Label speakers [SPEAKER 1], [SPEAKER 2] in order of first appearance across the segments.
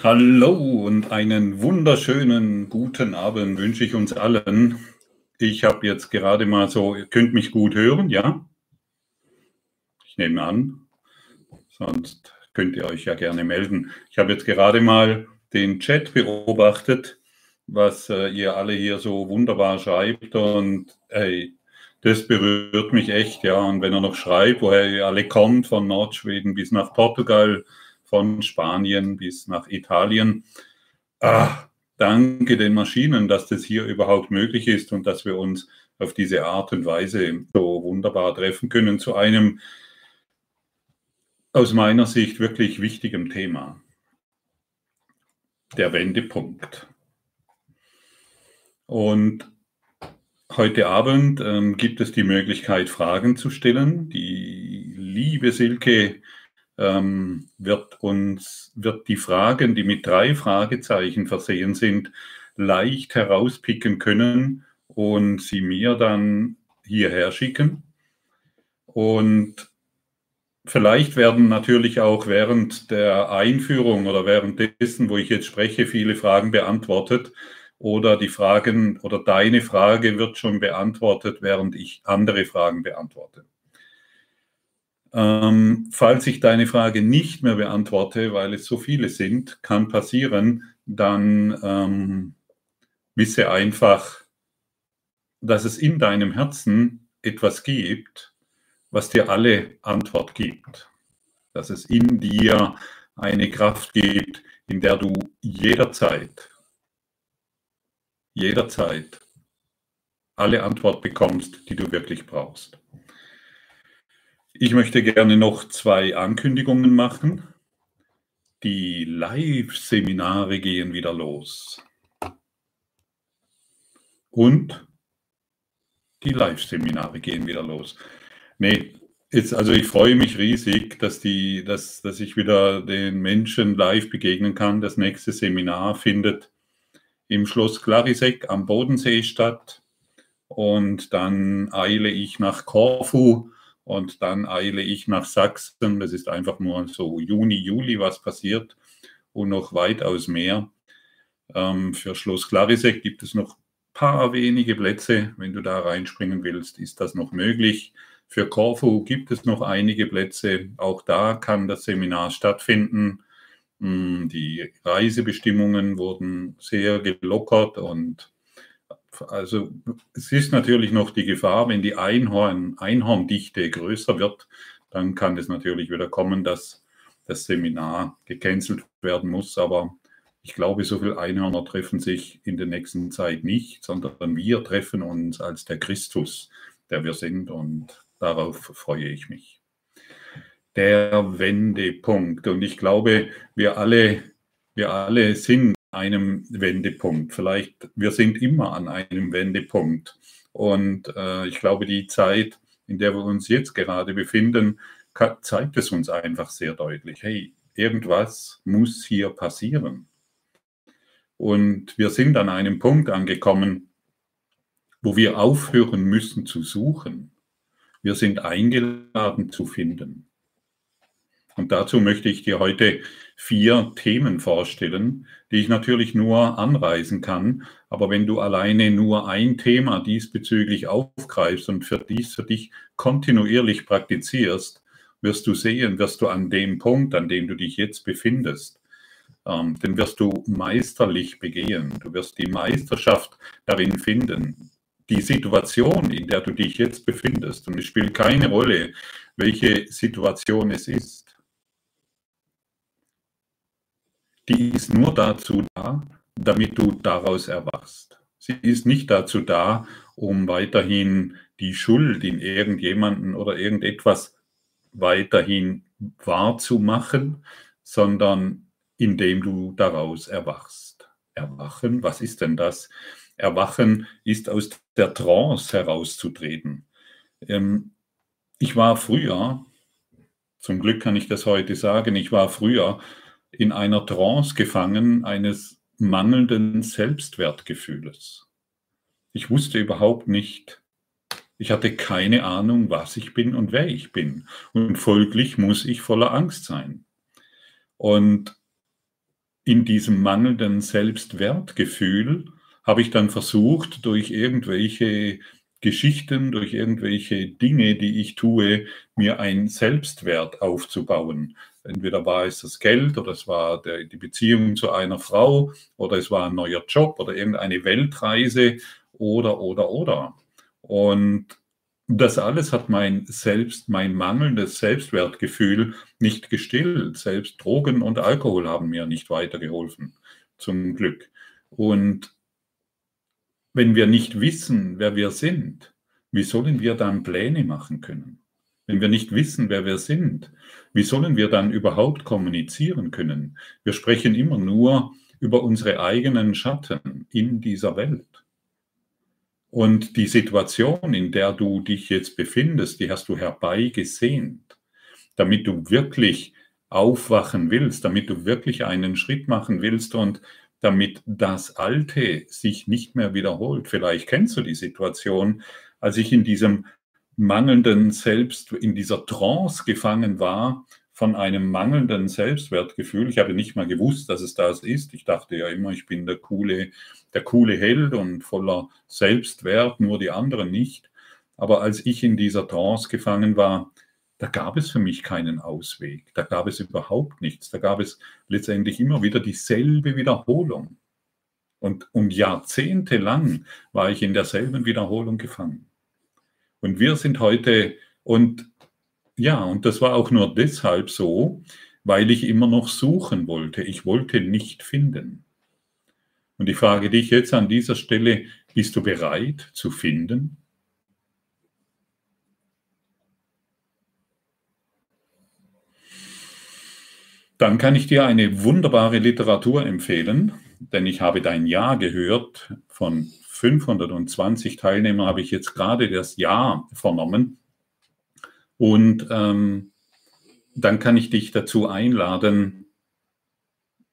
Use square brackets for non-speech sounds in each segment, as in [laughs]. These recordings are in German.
[SPEAKER 1] Hallo und einen wunderschönen guten Abend wünsche ich uns allen. Ich habe jetzt gerade mal so, ihr könnt mich gut hören, ja? Ich nehme an, sonst könnt ihr euch ja gerne melden. Ich habe jetzt gerade mal den Chat beobachtet, was äh, ihr alle hier so wunderbar schreibt und hey, das berührt mich echt, ja. Und wenn er noch schreibt, woher ihr alle kommt, von Nordschweden bis nach Portugal, von Spanien bis nach Italien. Ah, danke den Maschinen, dass das hier überhaupt möglich ist und dass wir uns auf diese Art und Weise so wunderbar treffen können zu einem aus meiner Sicht wirklich wichtigen Thema. Der Wendepunkt. Und heute Abend ähm, gibt es die Möglichkeit, Fragen zu stellen. Die liebe Silke ähm, wird uns, wird die Fragen, die mit drei Fragezeichen versehen sind, leicht herauspicken können und sie mir dann hierher schicken. Und vielleicht werden natürlich auch während der Einführung oder währenddessen, wo ich jetzt spreche, viele Fragen beantwortet. Oder die Fragen oder deine Frage wird schon beantwortet, während ich andere Fragen beantworte. Ähm, falls ich deine Frage nicht mehr beantworte, weil es so viele sind, kann passieren, dann ähm, wisse einfach, dass es in deinem Herzen etwas gibt, was dir alle Antwort gibt. Dass es in dir eine Kraft gibt, in der du jederzeit, jederzeit alle Antwort bekommst, die du wirklich brauchst. Ich möchte gerne noch zwei Ankündigungen machen. Die Live-Seminare gehen wieder los. Und die Live-Seminare gehen wieder los. Nee, jetzt, also ich freue mich riesig, dass, die, dass, dass ich wieder den Menschen live begegnen kann. Das nächste Seminar findet im Schloss Clarisek am Bodensee statt. Und dann eile ich nach Korfu und dann eile ich nach Sachsen. Das ist einfach nur so Juni, Juli, was passiert und noch weitaus mehr. Ähm, für Schloss Clarisek gibt es noch ein paar wenige Plätze. Wenn du da reinspringen willst, ist das noch möglich. Für Corfu gibt es noch einige Plätze. Auch da kann das Seminar stattfinden. Hm, die Reisebestimmungen wurden sehr gelockert und also es ist natürlich noch die Gefahr, wenn die Einhorn, Einhorndichte größer wird, dann kann es natürlich wieder kommen, dass das Seminar gecancelt werden muss. Aber ich glaube, so viele Einhörner treffen sich in der nächsten Zeit nicht, sondern wir treffen uns als der Christus, der wir sind. Und darauf freue ich mich. Der Wendepunkt. Und ich glaube, wir alle, wir alle sind einem Wendepunkt. Vielleicht, wir sind immer an einem Wendepunkt. Und äh, ich glaube, die Zeit, in der wir uns jetzt gerade befinden, zeigt es uns einfach sehr deutlich. Hey, irgendwas muss hier passieren. Und wir sind an einem Punkt angekommen, wo wir aufhören müssen zu suchen. Wir sind eingeladen zu finden. Und dazu möchte ich dir heute vier Themen vorstellen, die ich natürlich nur anreisen kann. Aber wenn du alleine nur ein Thema diesbezüglich aufgreifst und für dies für dich kontinuierlich praktizierst, wirst du sehen, wirst du an dem Punkt, an dem du dich jetzt befindest, ähm, den wirst du meisterlich begehen. Du wirst die Meisterschaft darin finden. Die Situation, in der du dich jetzt befindest, und es spielt keine Rolle, welche Situation es ist. Die ist nur dazu da, damit du daraus erwachst. Sie ist nicht dazu da, um weiterhin die Schuld in irgendjemanden oder irgendetwas weiterhin wahrzumachen, sondern indem du daraus erwachst. Erwachen, was ist denn das? Erwachen ist aus der Trance herauszutreten. Ähm, ich war früher, zum Glück kann ich das heute sagen, ich war früher in einer Trance gefangen eines mangelnden Selbstwertgefühles. Ich wusste überhaupt nicht, ich hatte keine Ahnung, was ich bin und wer ich bin. Und folglich muss ich voller Angst sein. Und in diesem mangelnden Selbstwertgefühl habe ich dann versucht, durch irgendwelche Geschichten, durch irgendwelche Dinge, die ich tue, mir einen Selbstwert aufzubauen. Entweder war es das Geld oder es war der, die Beziehung zu einer Frau oder es war ein neuer Job oder irgendeine Weltreise oder, oder, oder. Und das alles hat mein Selbst, mein mangelndes Selbstwertgefühl nicht gestillt. Selbst Drogen und Alkohol haben mir nicht weitergeholfen, zum Glück. Und wenn wir nicht wissen, wer wir sind, wie sollen wir dann Pläne machen können? Wenn wir nicht wissen, wer wir sind, wie sollen wir dann überhaupt kommunizieren können? Wir sprechen immer nur über unsere eigenen Schatten in dieser Welt. Und die Situation, in der du dich jetzt befindest, die hast du herbeigesehnt, damit du wirklich aufwachen willst, damit du wirklich einen Schritt machen willst und damit das Alte sich nicht mehr wiederholt. Vielleicht kennst du die Situation, als ich in diesem mangelnden Selbst, in dieser Trance gefangen war, von einem mangelnden Selbstwertgefühl. Ich habe nicht mal gewusst, dass es das ist. Ich dachte ja immer, ich bin der coole, der coole Held und voller Selbstwert, nur die anderen nicht. Aber als ich in dieser Trance gefangen war, da gab es für mich keinen Ausweg. Da gab es überhaupt nichts. Da gab es letztendlich immer wieder dieselbe Wiederholung. Und, und jahrzehntelang war ich in derselben Wiederholung gefangen. Und wir sind heute, und ja, und das war auch nur deshalb so, weil ich immer noch suchen wollte. Ich wollte nicht finden. Und ich frage dich jetzt an dieser Stelle, bist du bereit zu finden? Dann kann ich dir eine wunderbare Literatur empfehlen, denn ich habe dein Ja gehört. Von 520 Teilnehmern habe ich jetzt gerade das Ja vernommen. Und ähm, dann kann ich dich dazu einladen,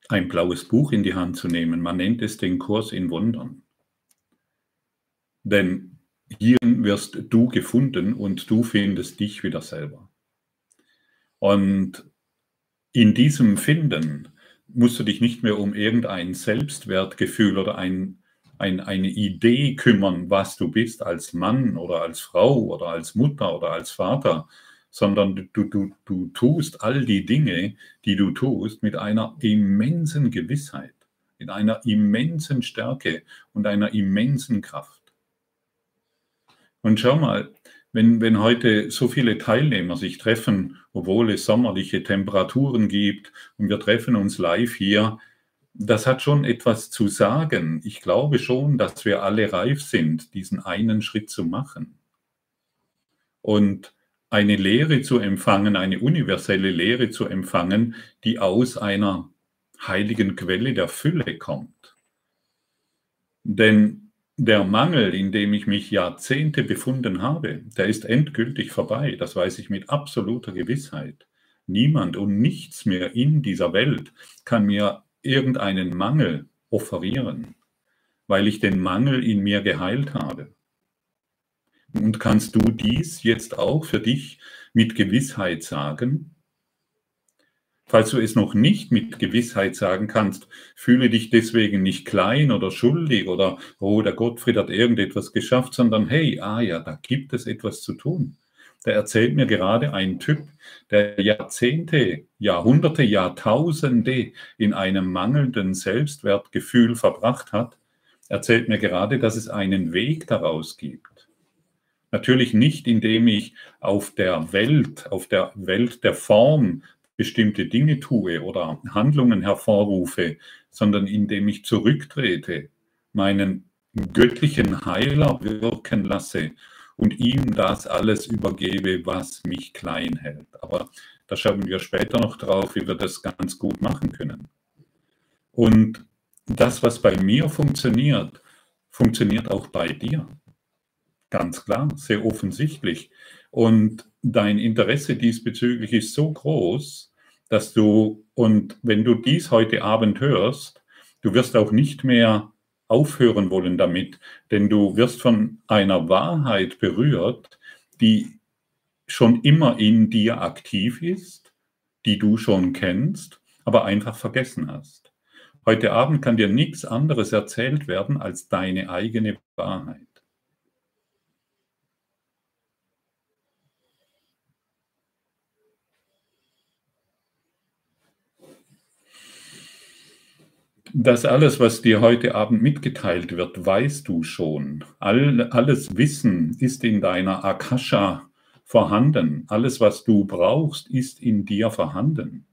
[SPEAKER 1] ein blaues Buch in die Hand zu nehmen. Man nennt es den Kurs in Wundern. Denn hier wirst du gefunden und du findest dich wieder selber. Und in diesem Finden musst du dich nicht mehr um irgendein Selbstwertgefühl oder ein, ein, eine Idee kümmern, was du bist als Mann oder als Frau oder als Mutter oder als Vater, sondern du, du, du tust all die Dinge, die du tust, mit einer immensen Gewissheit, in einer immensen Stärke und einer immensen Kraft. Und schau mal, wenn, wenn heute so viele Teilnehmer sich treffen, obwohl es sommerliche Temperaturen gibt und wir treffen uns live hier, das hat schon etwas zu sagen. Ich glaube schon, dass wir alle reif sind, diesen einen Schritt zu machen. Und eine Lehre zu empfangen, eine universelle Lehre zu empfangen, die aus einer heiligen Quelle der Fülle kommt. Denn der Mangel, in dem ich mich Jahrzehnte befunden habe, der ist endgültig vorbei. Das weiß ich mit absoluter Gewissheit. Niemand und nichts mehr in dieser Welt kann mir irgendeinen Mangel offerieren, weil ich den Mangel in mir geheilt habe. Und kannst du dies jetzt auch für dich mit Gewissheit sagen? Falls du es noch nicht mit Gewissheit sagen kannst, fühle dich deswegen nicht klein oder schuldig oder, oh, der Gottfried hat irgendetwas geschafft, sondern hey, ah ja, da gibt es etwas zu tun. Da erzählt mir gerade ein Typ, der Jahrzehnte, Jahrhunderte, Jahrtausende in einem mangelnden Selbstwertgefühl verbracht hat, erzählt mir gerade, dass es einen Weg daraus gibt. Natürlich nicht, indem ich auf der Welt, auf der Welt der Form bestimmte Dinge tue oder Handlungen hervorrufe, sondern indem ich zurücktrete, meinen göttlichen Heiler wirken lasse und ihm das alles übergebe, was mich klein hält. Aber da schauen wir später noch drauf, wie wir das ganz gut machen können. Und das, was bei mir funktioniert, funktioniert auch bei dir. Ganz klar, sehr offensichtlich. Und dein Interesse diesbezüglich ist so groß, dass du, und wenn du dies heute Abend hörst, du wirst auch nicht mehr aufhören wollen damit, denn du wirst von einer Wahrheit berührt, die schon immer in dir aktiv ist, die du schon kennst, aber einfach vergessen hast. Heute Abend kann dir nichts anderes erzählt werden als deine eigene Wahrheit. Das alles, was dir heute Abend mitgeteilt wird, weißt du schon. All, alles Wissen ist in deiner Akasha vorhanden. Alles, was du brauchst, ist in dir vorhanden.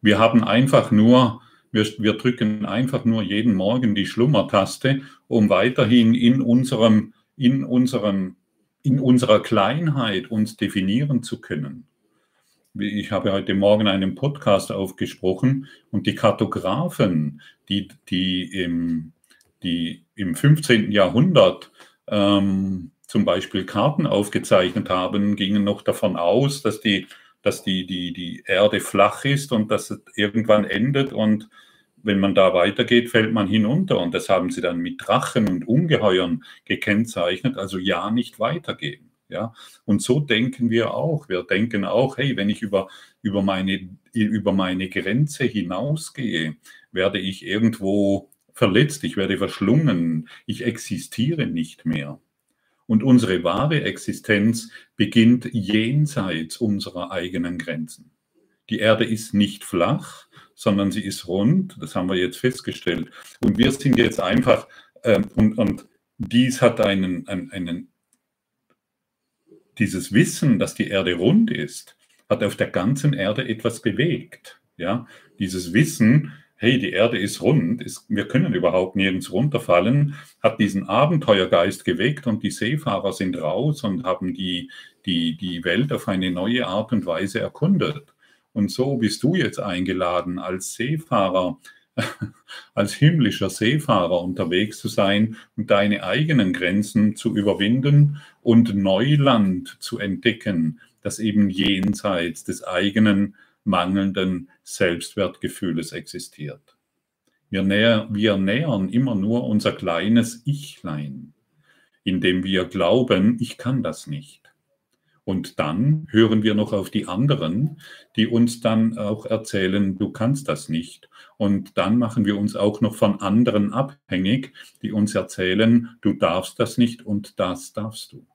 [SPEAKER 1] Wir haben einfach nur, wir, wir drücken einfach nur jeden Morgen die Schlummertaste, um weiterhin in unserem, in unserem, in unserer Kleinheit uns definieren zu können ich habe heute Morgen einen Podcast aufgesprochen und die Kartografen, die, die, im, die im 15. Jahrhundert ähm, zum Beispiel Karten aufgezeichnet haben, gingen noch davon aus, dass die, dass die, die, die Erde flach ist und dass es irgendwann endet und wenn man da weitergeht, fällt man hinunter. Und das haben sie dann mit Drachen und Ungeheuern gekennzeichnet, also ja nicht weitergehen. Ja? Und so denken wir auch. Wir denken auch, hey, wenn ich über, über, meine, über meine Grenze hinausgehe, werde ich irgendwo verletzt, ich werde verschlungen, ich existiere nicht mehr. Und unsere wahre Existenz beginnt jenseits unserer eigenen Grenzen. Die Erde ist nicht flach, sondern sie ist rund, das haben wir jetzt festgestellt. Und wir sind jetzt einfach, ähm, und, und dies hat einen, einen, einen dieses Wissen, dass die Erde rund ist, hat auf der ganzen Erde etwas bewegt. Ja, dieses Wissen, hey, die Erde ist rund, ist, wir können überhaupt nirgends runterfallen, hat diesen Abenteuergeist geweckt und die Seefahrer sind raus und haben die, die, die Welt auf eine neue Art und Weise erkundet. Und so bist du jetzt eingeladen, als Seefahrer [laughs] als himmlischer Seefahrer unterwegs zu sein und deine eigenen Grenzen zu überwinden und Neuland zu entdecken, das eben jenseits des eigenen mangelnden Selbstwertgefühles existiert. Wir, näher, wir nähern immer nur unser kleines Ichlein, indem wir glauben, ich kann das nicht. Und dann hören wir noch auf die anderen, die uns dann auch erzählen, du kannst das nicht. Und dann machen wir uns auch noch von anderen abhängig, die uns erzählen, du darfst das nicht und das darfst du.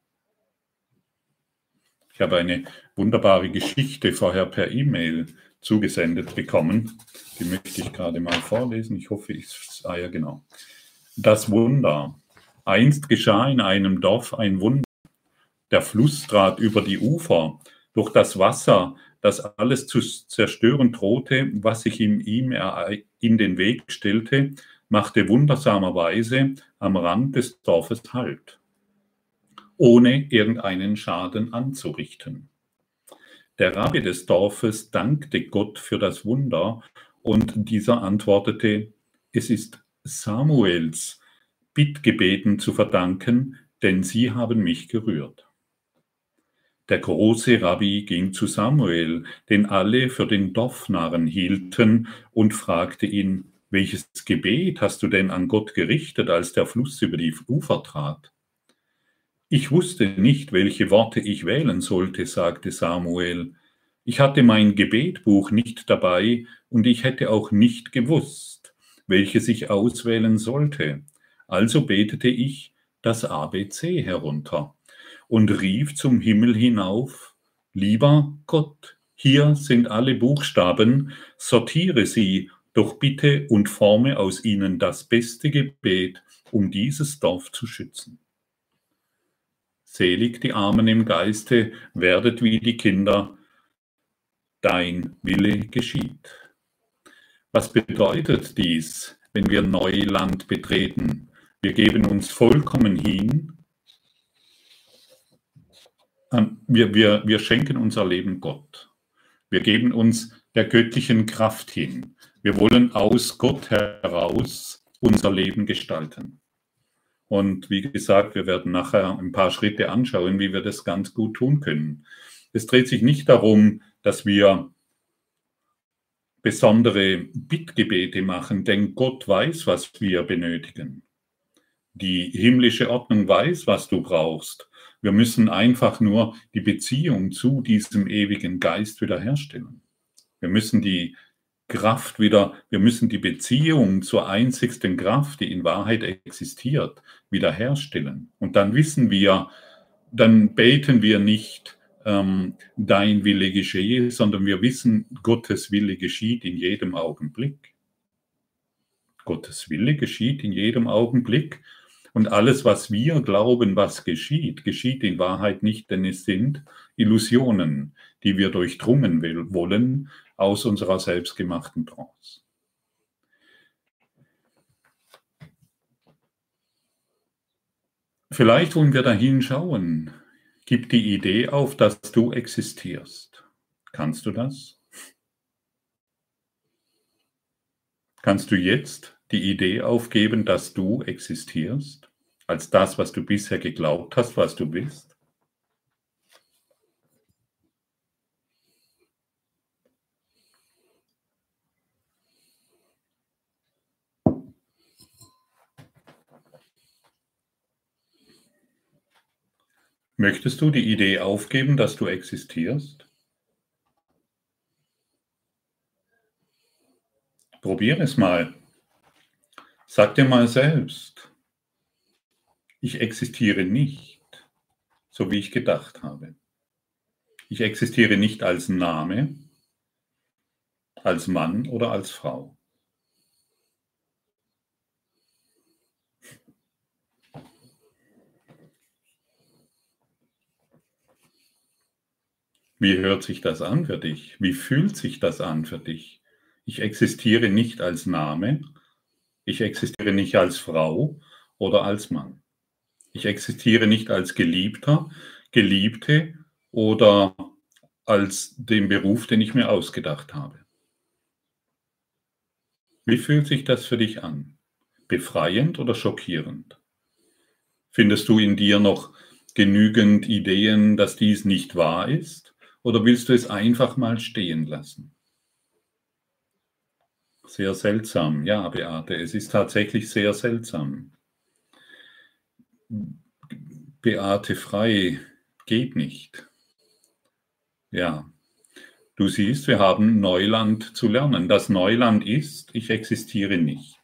[SPEAKER 1] Ich habe eine wunderbare Geschichte vorher per E-Mail zugesendet bekommen. Die möchte ich gerade mal vorlesen. Ich hoffe, ich, ah ja, genau. Das Wunder. Einst geschah in einem Dorf ein Wunder. Der Fluss trat über die Ufer. Durch das Wasser, das alles zu zerstören drohte, was sich ihm, ihm in den Weg stellte, machte wundersamerweise am Rand des Dorfes Halt, ohne irgendeinen Schaden anzurichten. Der Rabbi des Dorfes dankte Gott für das Wunder und dieser antwortete, es ist Samuels Bittgebeten zu verdanken, denn sie haben mich gerührt. Der große Rabbi ging zu Samuel, den alle für den Dorfnarren hielten, und fragte ihn, welches Gebet hast du denn an Gott gerichtet, als der Fluss über die Ufer trat? Ich wusste nicht, welche Worte ich wählen sollte, sagte Samuel. Ich hatte mein Gebetbuch nicht dabei und ich hätte auch nicht gewusst, welches ich auswählen sollte. Also betete ich das ABC herunter und rief zum Himmel hinauf, Lieber Gott, hier sind alle Buchstaben, sortiere sie doch bitte und forme aus ihnen das beste Gebet, um dieses Dorf zu schützen. Selig die Armen im Geiste, werdet wie die Kinder, dein Wille geschieht. Was bedeutet dies, wenn wir Neuland betreten? Wir geben uns vollkommen hin wir, wir, wir schenken unser Leben Gott. Wir geben uns der göttlichen Kraft hin. Wir wollen aus Gott heraus unser Leben gestalten. Und wie gesagt, wir werden nachher ein paar Schritte anschauen, wie wir das ganz gut tun können. Es dreht sich nicht darum, dass wir besondere Bittgebete machen, denn Gott weiß, was wir benötigen. Die himmlische Ordnung weiß, was du brauchst. Wir müssen einfach nur die Beziehung zu diesem ewigen Geist wiederherstellen. Wir müssen die, Kraft wieder, wir müssen die Beziehung zur einzigsten Kraft, die in Wahrheit existiert, wiederherstellen. Und dann wissen wir, dann beten wir nicht, ähm, dein Wille geschehe, sondern wir wissen, Gottes Wille geschieht in jedem Augenblick. Gottes Wille geschieht in jedem Augenblick. Und alles, was wir glauben, was geschieht, geschieht in Wahrheit nicht, denn es sind Illusionen, die wir durchdrungen wollen aus unserer selbstgemachten Trance. Vielleicht wollen wir dahin schauen. Gib die Idee auf, dass du existierst. Kannst du das? Kannst du jetzt die Idee aufgeben, dass du existierst, als das, was du bisher geglaubt hast, was du bist? Möchtest du die Idee aufgeben, dass du existierst? Probier es mal. Sag dir mal selbst, ich existiere nicht, so wie ich gedacht habe. Ich existiere nicht als Name, als Mann oder als Frau. Wie hört sich das an für dich? Wie fühlt sich das an für dich? Ich existiere nicht als Name, ich existiere nicht als Frau oder als Mann. Ich existiere nicht als Geliebter, Geliebte oder als den Beruf, den ich mir ausgedacht habe. Wie fühlt sich das für dich an? Befreiend oder schockierend? Findest du in dir noch genügend Ideen, dass dies nicht wahr ist? Oder willst du es einfach mal stehen lassen? Sehr seltsam. Ja, Beate, es ist tatsächlich sehr seltsam. Beate frei geht nicht. Ja, du siehst, wir haben Neuland zu lernen. Das Neuland ist, ich existiere nicht.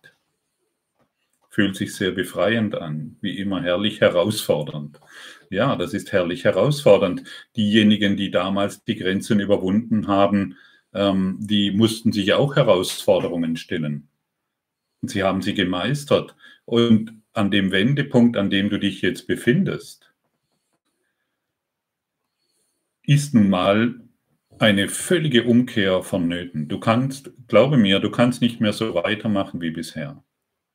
[SPEAKER 1] Fühlt sich sehr befreiend an, wie immer herrlich herausfordernd. Ja, das ist herrlich herausfordernd. Diejenigen, die damals die Grenzen überwunden haben, ähm, die mussten sich auch Herausforderungen stellen. Und sie haben sie gemeistert. Und an dem Wendepunkt, an dem du dich jetzt befindest, ist nun mal eine völlige Umkehr vonnöten. Du kannst, glaube mir, du kannst nicht mehr so weitermachen wie bisher.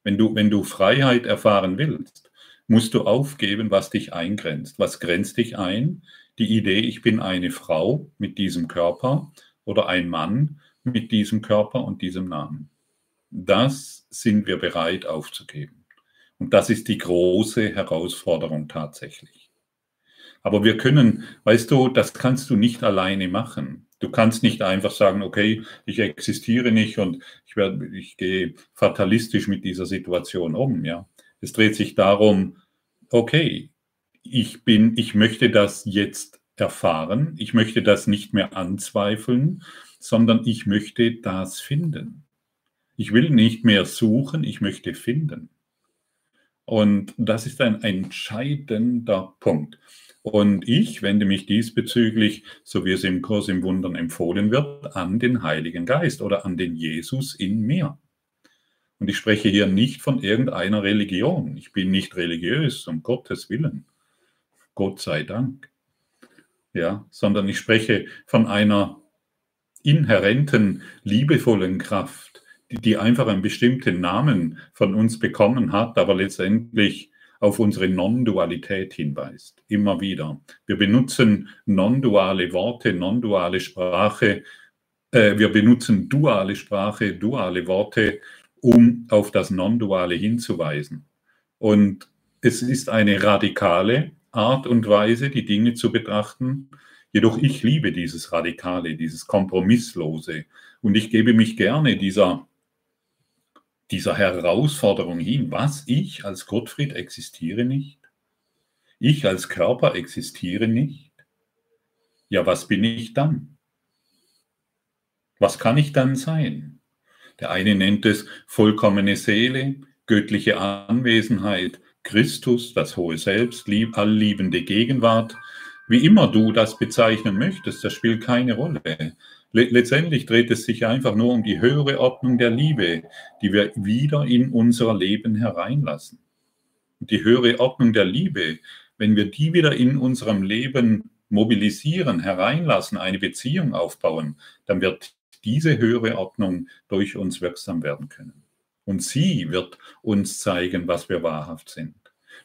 [SPEAKER 1] Wenn du, wenn du Freiheit erfahren willst, musst du aufgeben, was dich eingrenzt. Was grenzt dich ein? Die Idee, ich bin eine Frau mit diesem Körper oder ein Mann mit diesem Körper und diesem Namen. Das sind wir bereit aufzugeben. Und das ist die große Herausforderung tatsächlich. Aber wir können, weißt du, das kannst du nicht alleine machen. Du kannst nicht einfach sagen, okay, ich existiere nicht und ich, werde, ich gehe fatalistisch mit dieser Situation um. Ja, es dreht sich darum, okay, ich bin, ich möchte das jetzt erfahren, ich möchte das nicht mehr anzweifeln, sondern ich möchte das finden. Ich will nicht mehr suchen, ich möchte finden. Und das ist ein entscheidender Punkt. Und ich wende mich diesbezüglich, so wie es im Kurs im Wundern empfohlen wird, an den Heiligen Geist oder an den Jesus in mir. Und ich spreche hier nicht von irgendeiner Religion. Ich bin nicht religiös, um Gottes Willen. Gott sei Dank. Ja, sondern ich spreche von einer inhärenten, liebevollen Kraft, die, die einfach einen bestimmten Namen von uns bekommen hat, aber letztendlich auf unsere Non-Dualität hinweist. Immer wieder. Wir benutzen non-duale Worte, non-duale Sprache. Äh, wir benutzen duale Sprache, duale Worte, um auf das Non-Duale hinzuweisen. Und es ist eine radikale Art und Weise, die Dinge zu betrachten. Jedoch ich liebe dieses Radikale, dieses Kompromisslose. Und ich gebe mich gerne dieser, dieser Herausforderung hin. Was? Ich als Gottfried existiere nicht? Ich als Körper existiere nicht? Ja, was bin ich dann? Was kann ich dann sein? Der eine nennt es vollkommene Seele, göttliche Anwesenheit, Christus, das hohe Selbst, lieb, allliebende Gegenwart. Wie immer du das bezeichnen möchtest, das spielt keine Rolle. Letztendlich dreht es sich einfach nur um die höhere Ordnung der Liebe, die wir wieder in unser Leben hereinlassen. Die höhere Ordnung der Liebe, wenn wir die wieder in unserem Leben mobilisieren, hereinlassen, eine Beziehung aufbauen, dann wird diese höhere Ordnung durch uns wirksam werden können. Und sie wird uns zeigen, was wir wahrhaft sind.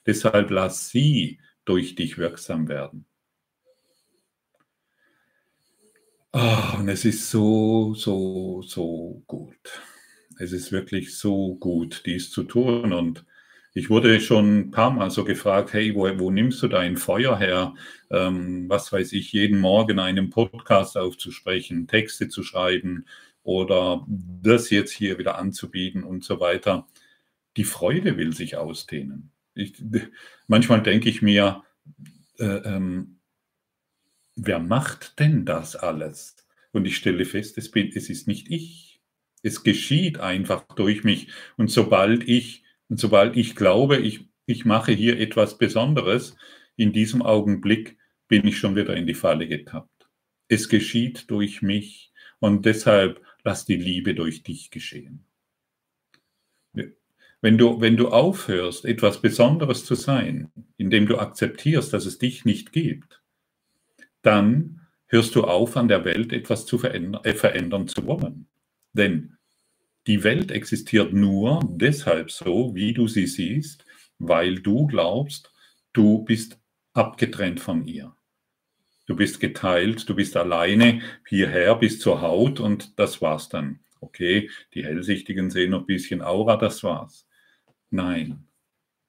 [SPEAKER 1] Deshalb lass sie durch dich wirksam werden. Oh, und es ist so, so, so gut. Es ist wirklich so gut, dies zu tun. Und ich wurde schon ein paar Mal so gefragt, hey, wo, wo nimmst du dein Feuer her? Ähm, was weiß ich, jeden Morgen einen Podcast aufzusprechen, Texte zu schreiben oder das jetzt hier wieder anzubieten und so weiter. Die Freude will sich ausdehnen. Ich, manchmal denke ich mir, äh, ähm, wer macht denn das alles? Und ich stelle fest, es, bin, es ist nicht ich. Es geschieht einfach durch mich. Und sobald ich und sobald ich glaube, ich, ich mache hier etwas Besonderes, in diesem Augenblick bin ich schon wieder in die Falle getappt. Es geschieht durch mich und deshalb lass die Liebe durch dich geschehen. Wenn du, wenn du aufhörst, etwas Besonderes zu sein, indem du akzeptierst, dass es dich nicht gibt, dann hörst du auf, an der Welt etwas zu verändern, äh, verändern zu wollen. Denn die Welt existiert nur deshalb so, wie du sie siehst, weil du glaubst, du bist abgetrennt von ihr. Du bist geteilt, du bist alleine hierher bis zur Haut und das war's dann. Okay, die Hellsichtigen sehen noch ein bisschen Aura, das war's. Nein,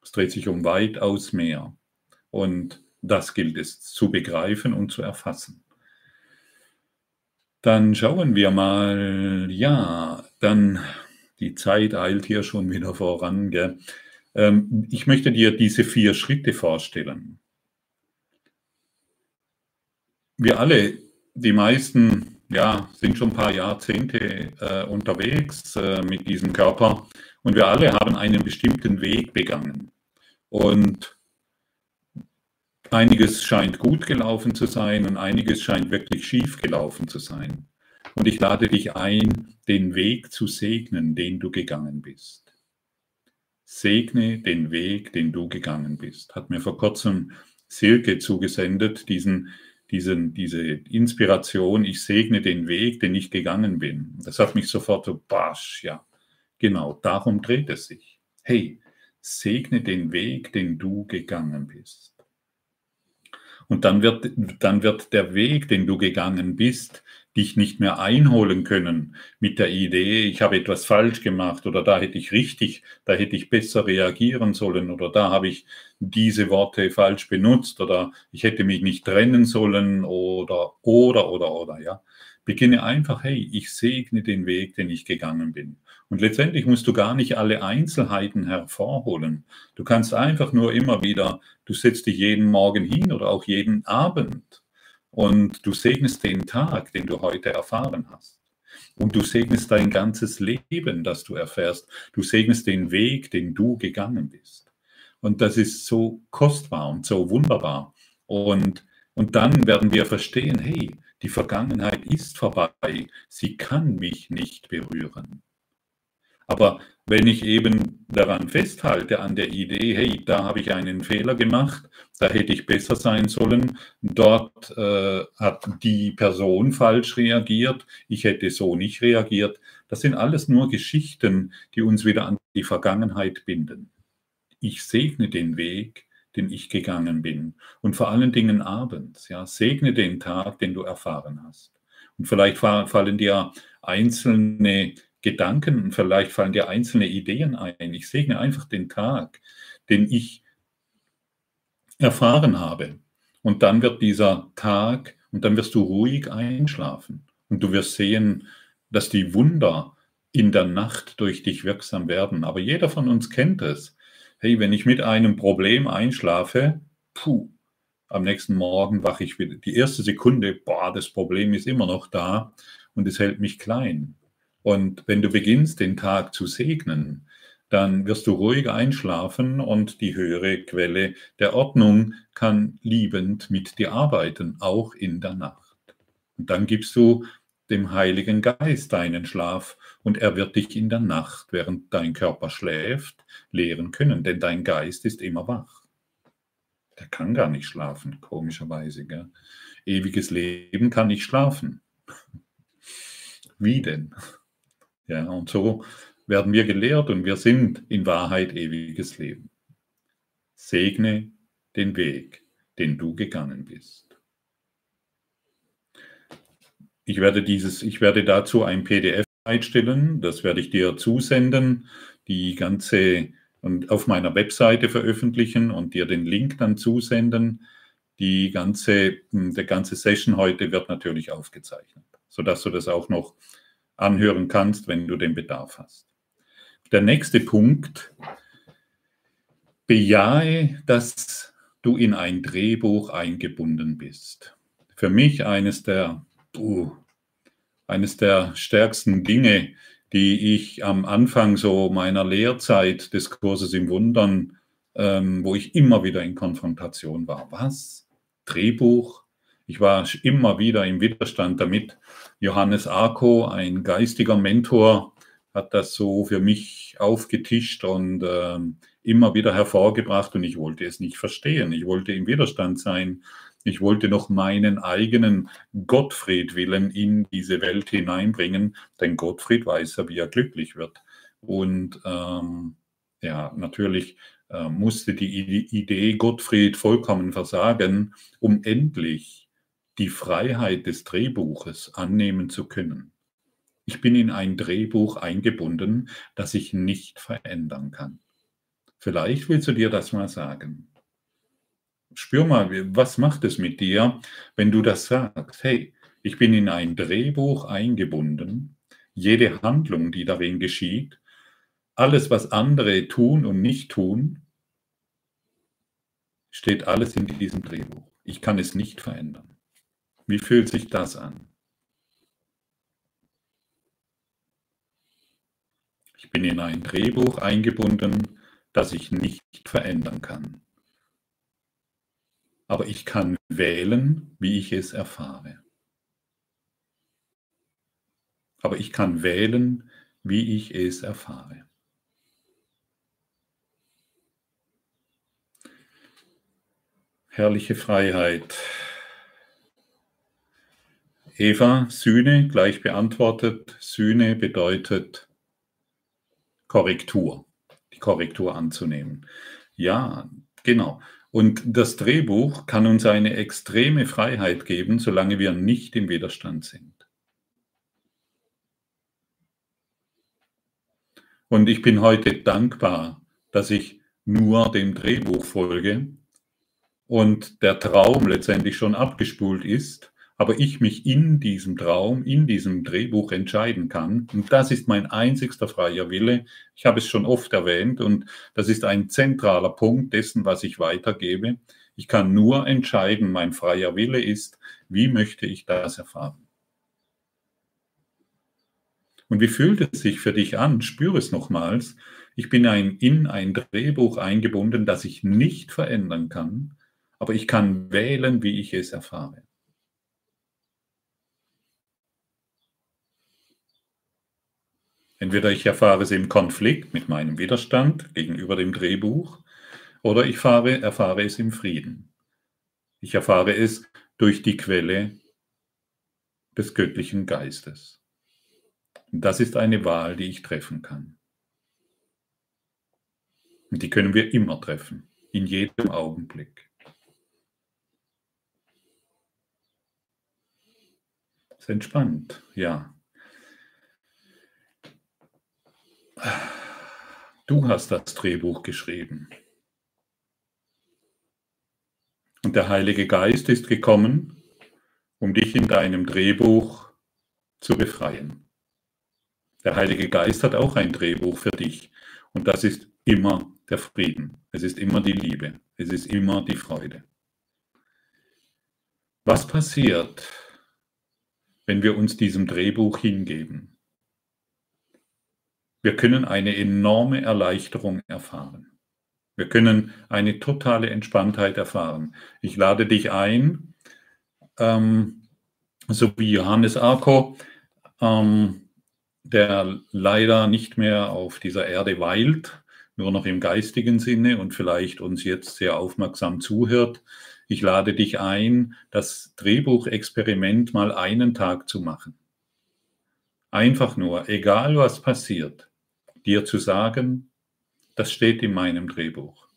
[SPEAKER 1] es dreht sich um weitaus mehr. Und das gilt es zu begreifen und zu erfassen. Dann schauen wir mal, ja, dann die Zeit eilt hier schon wieder voran. Gell? Ähm, ich möchte dir diese vier Schritte vorstellen. Wir alle, die meisten, ja, sind schon ein paar Jahrzehnte äh, unterwegs äh, mit diesem Körper und wir alle haben einen bestimmten Weg begangen. Und einiges scheint gut gelaufen zu sein und einiges scheint wirklich schief gelaufen zu sein. Und ich lade dich ein, den Weg zu segnen, den du gegangen bist. Segne den Weg, den du gegangen bist. Hat mir vor kurzem Silke zugesendet, diesen, diesen, diese Inspiration, ich segne den Weg, den ich gegangen bin. Das hat mich sofort so, basch, ja, genau, darum dreht es sich. Hey, segne den Weg, den du gegangen bist. Und dann wird, dann wird der Weg, den du gegangen bist, dich nicht mehr einholen können mit der Idee, ich habe etwas falsch gemacht oder da hätte ich richtig, da hätte ich besser reagieren sollen oder da habe ich diese Worte falsch benutzt oder ich hätte mich nicht trennen sollen oder, oder, oder, oder, ja. Beginne einfach, hey, ich segne den Weg, den ich gegangen bin. Und letztendlich musst du gar nicht alle Einzelheiten hervorholen. Du kannst einfach nur immer wieder, du setzt dich jeden Morgen hin oder auch jeden Abend und du segnest den Tag, den du heute erfahren hast. Und du segnest dein ganzes Leben, das du erfährst. Du segnest den Weg, den du gegangen bist. Und das ist so kostbar und so wunderbar. Und, und dann werden wir verstehen, hey, die Vergangenheit ist vorbei. Sie kann mich nicht berühren. Aber wenn ich eben daran festhalte, an der Idee, hey, da habe ich einen Fehler gemacht, da hätte ich besser sein sollen, dort äh, hat die Person falsch reagiert, ich hätte so nicht reagiert, das sind alles nur Geschichten, die uns wieder an die Vergangenheit binden. Ich segne den Weg, den ich gegangen bin. Und vor allen Dingen abends, ja, segne den Tag, den du erfahren hast. Und vielleicht fallen dir einzelne Gedanken, vielleicht fallen dir einzelne Ideen ein. Ich segne einfach den Tag, den ich erfahren habe. Und dann wird dieser Tag, und dann wirst du ruhig einschlafen. Und du wirst sehen, dass die Wunder in der Nacht durch dich wirksam werden. Aber jeder von uns kennt es. Hey, wenn ich mit einem Problem einschlafe, puh, am nächsten Morgen wache ich wieder. Die erste Sekunde, boah, das Problem ist immer noch da und es hält mich klein. Und wenn du beginnst, den Tag zu segnen, dann wirst du ruhig einschlafen und die höhere Quelle der Ordnung kann liebend mit dir arbeiten, auch in der Nacht. Und dann gibst du dem Heiligen Geist deinen Schlaf und er wird dich in der Nacht, während dein Körper schläft, lehren können, denn dein Geist ist immer wach. Der kann gar nicht schlafen, komischerweise. Gell? Ewiges Leben kann nicht schlafen. Wie denn? Ja, und so werden wir gelehrt und wir sind in Wahrheit ewiges Leben. Segne den Weg, den du gegangen bist. Ich werde dieses, ich werde dazu ein PDF bereitstellen, das werde ich dir zusenden, die ganze und auf meiner Webseite veröffentlichen und dir den Link dann zusenden. Die ganze, der ganze Session heute wird natürlich aufgezeichnet, sodass du das auch noch anhören kannst, wenn du den Bedarf hast. Der nächste Punkt, bejahe, dass du in ein Drehbuch eingebunden bist. Für mich eines der, uh, eines der stärksten Dinge, die ich am Anfang so meiner Lehrzeit des Kurses im Wundern, ähm, wo ich immer wieder in Konfrontation war. Was? Drehbuch? Ich war immer wieder im Widerstand damit. Johannes Arco, ein geistiger Mentor, hat das so für mich aufgetischt und äh, immer wieder hervorgebracht und ich wollte es nicht verstehen. Ich wollte im Widerstand sein. Ich wollte noch meinen eigenen Gottfried-Willen in diese Welt hineinbringen, denn Gottfried weiß ja, wie er glücklich wird. Und ähm, ja, natürlich äh, musste die Idee Gottfried vollkommen versagen, um endlich die Freiheit des Drehbuches annehmen zu können. Ich bin in ein Drehbuch eingebunden, das ich nicht verändern kann. Vielleicht willst du dir das mal sagen. Spür mal, was macht es mit dir, wenn du das sagst? Hey, ich bin in ein Drehbuch eingebunden. Jede Handlung, die darin geschieht, alles, was andere tun und nicht tun, steht alles in diesem Drehbuch. Ich kann es nicht verändern. Wie fühlt sich das an? Ich bin in ein Drehbuch eingebunden, das ich nicht verändern kann. Aber ich kann wählen, wie ich es erfahre. Aber ich kann wählen, wie ich es erfahre. Herrliche Freiheit. Eva, Sühne, gleich beantwortet. Sühne bedeutet Korrektur, die Korrektur anzunehmen. Ja, genau. Und das Drehbuch kann uns eine extreme Freiheit geben, solange wir nicht im Widerstand sind. Und ich bin heute dankbar, dass ich nur dem Drehbuch folge und der Traum letztendlich schon abgespult ist aber ich mich in diesem Traum, in diesem Drehbuch entscheiden kann. Und das ist mein einzigster freier Wille. Ich habe es schon oft erwähnt und das ist ein zentraler Punkt dessen, was ich weitergebe. Ich kann nur entscheiden, mein freier Wille ist, wie möchte ich das erfahren. Und wie fühlt es sich für dich an? Spüre es nochmals. Ich bin ein, in ein Drehbuch eingebunden, das ich nicht verändern kann, aber ich kann wählen, wie ich es erfahre. Entweder ich erfahre es im Konflikt mit meinem Widerstand gegenüber dem Drehbuch oder ich fahre, erfahre es im Frieden. Ich erfahre es durch die Quelle des göttlichen Geistes. Das ist eine Wahl, die ich treffen kann. Und die können wir immer treffen, in jedem Augenblick. Das ist entspannt, ja. Du hast das Drehbuch geschrieben. Und der Heilige Geist ist gekommen, um dich in deinem Drehbuch zu befreien. Der Heilige Geist hat auch ein Drehbuch für dich. Und das ist immer der Frieden. Es ist immer die Liebe. Es ist immer die Freude. Was passiert, wenn wir uns diesem Drehbuch hingeben? Wir können eine enorme Erleichterung erfahren. Wir können eine totale Entspanntheit erfahren. Ich lade dich ein, ähm, so wie Johannes Arko, ähm, der leider nicht mehr auf dieser Erde weilt, nur noch im geistigen Sinne und vielleicht uns jetzt sehr aufmerksam zuhört. Ich lade dich ein, das Drehbuchexperiment mal einen Tag zu machen. Einfach nur, egal was passiert, dir zu sagen, das steht in meinem Drehbuch.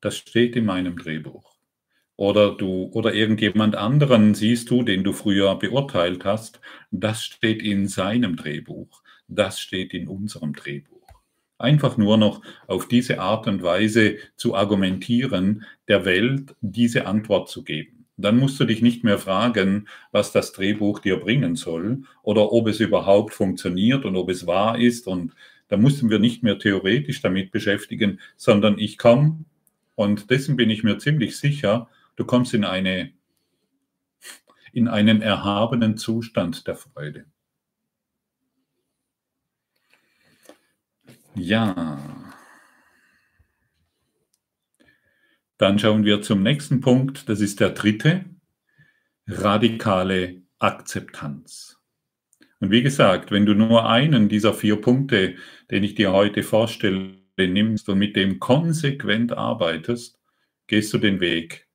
[SPEAKER 1] Das steht in meinem Drehbuch. Oder du oder irgendjemand anderen siehst du, den du früher beurteilt hast, das steht in seinem Drehbuch. Das steht in unserem Drehbuch. Einfach nur noch auf diese Art und Weise zu argumentieren, der Welt diese Antwort zu geben. Dann musst du dich nicht mehr fragen, was das Drehbuch dir bringen soll oder ob es überhaupt funktioniert und ob es wahr ist und da mussten wir nicht mehr theoretisch damit beschäftigen, sondern ich komme, und dessen bin ich mir ziemlich sicher, du kommst in, eine, in einen erhabenen Zustand der Freude. Ja. Dann schauen wir zum nächsten Punkt, das ist der dritte, radikale Akzeptanz. Und wie gesagt, wenn du nur einen dieser vier Punkte, den ich dir heute vorstelle, nimmst und mit dem konsequent arbeitest, gehst du den Weg.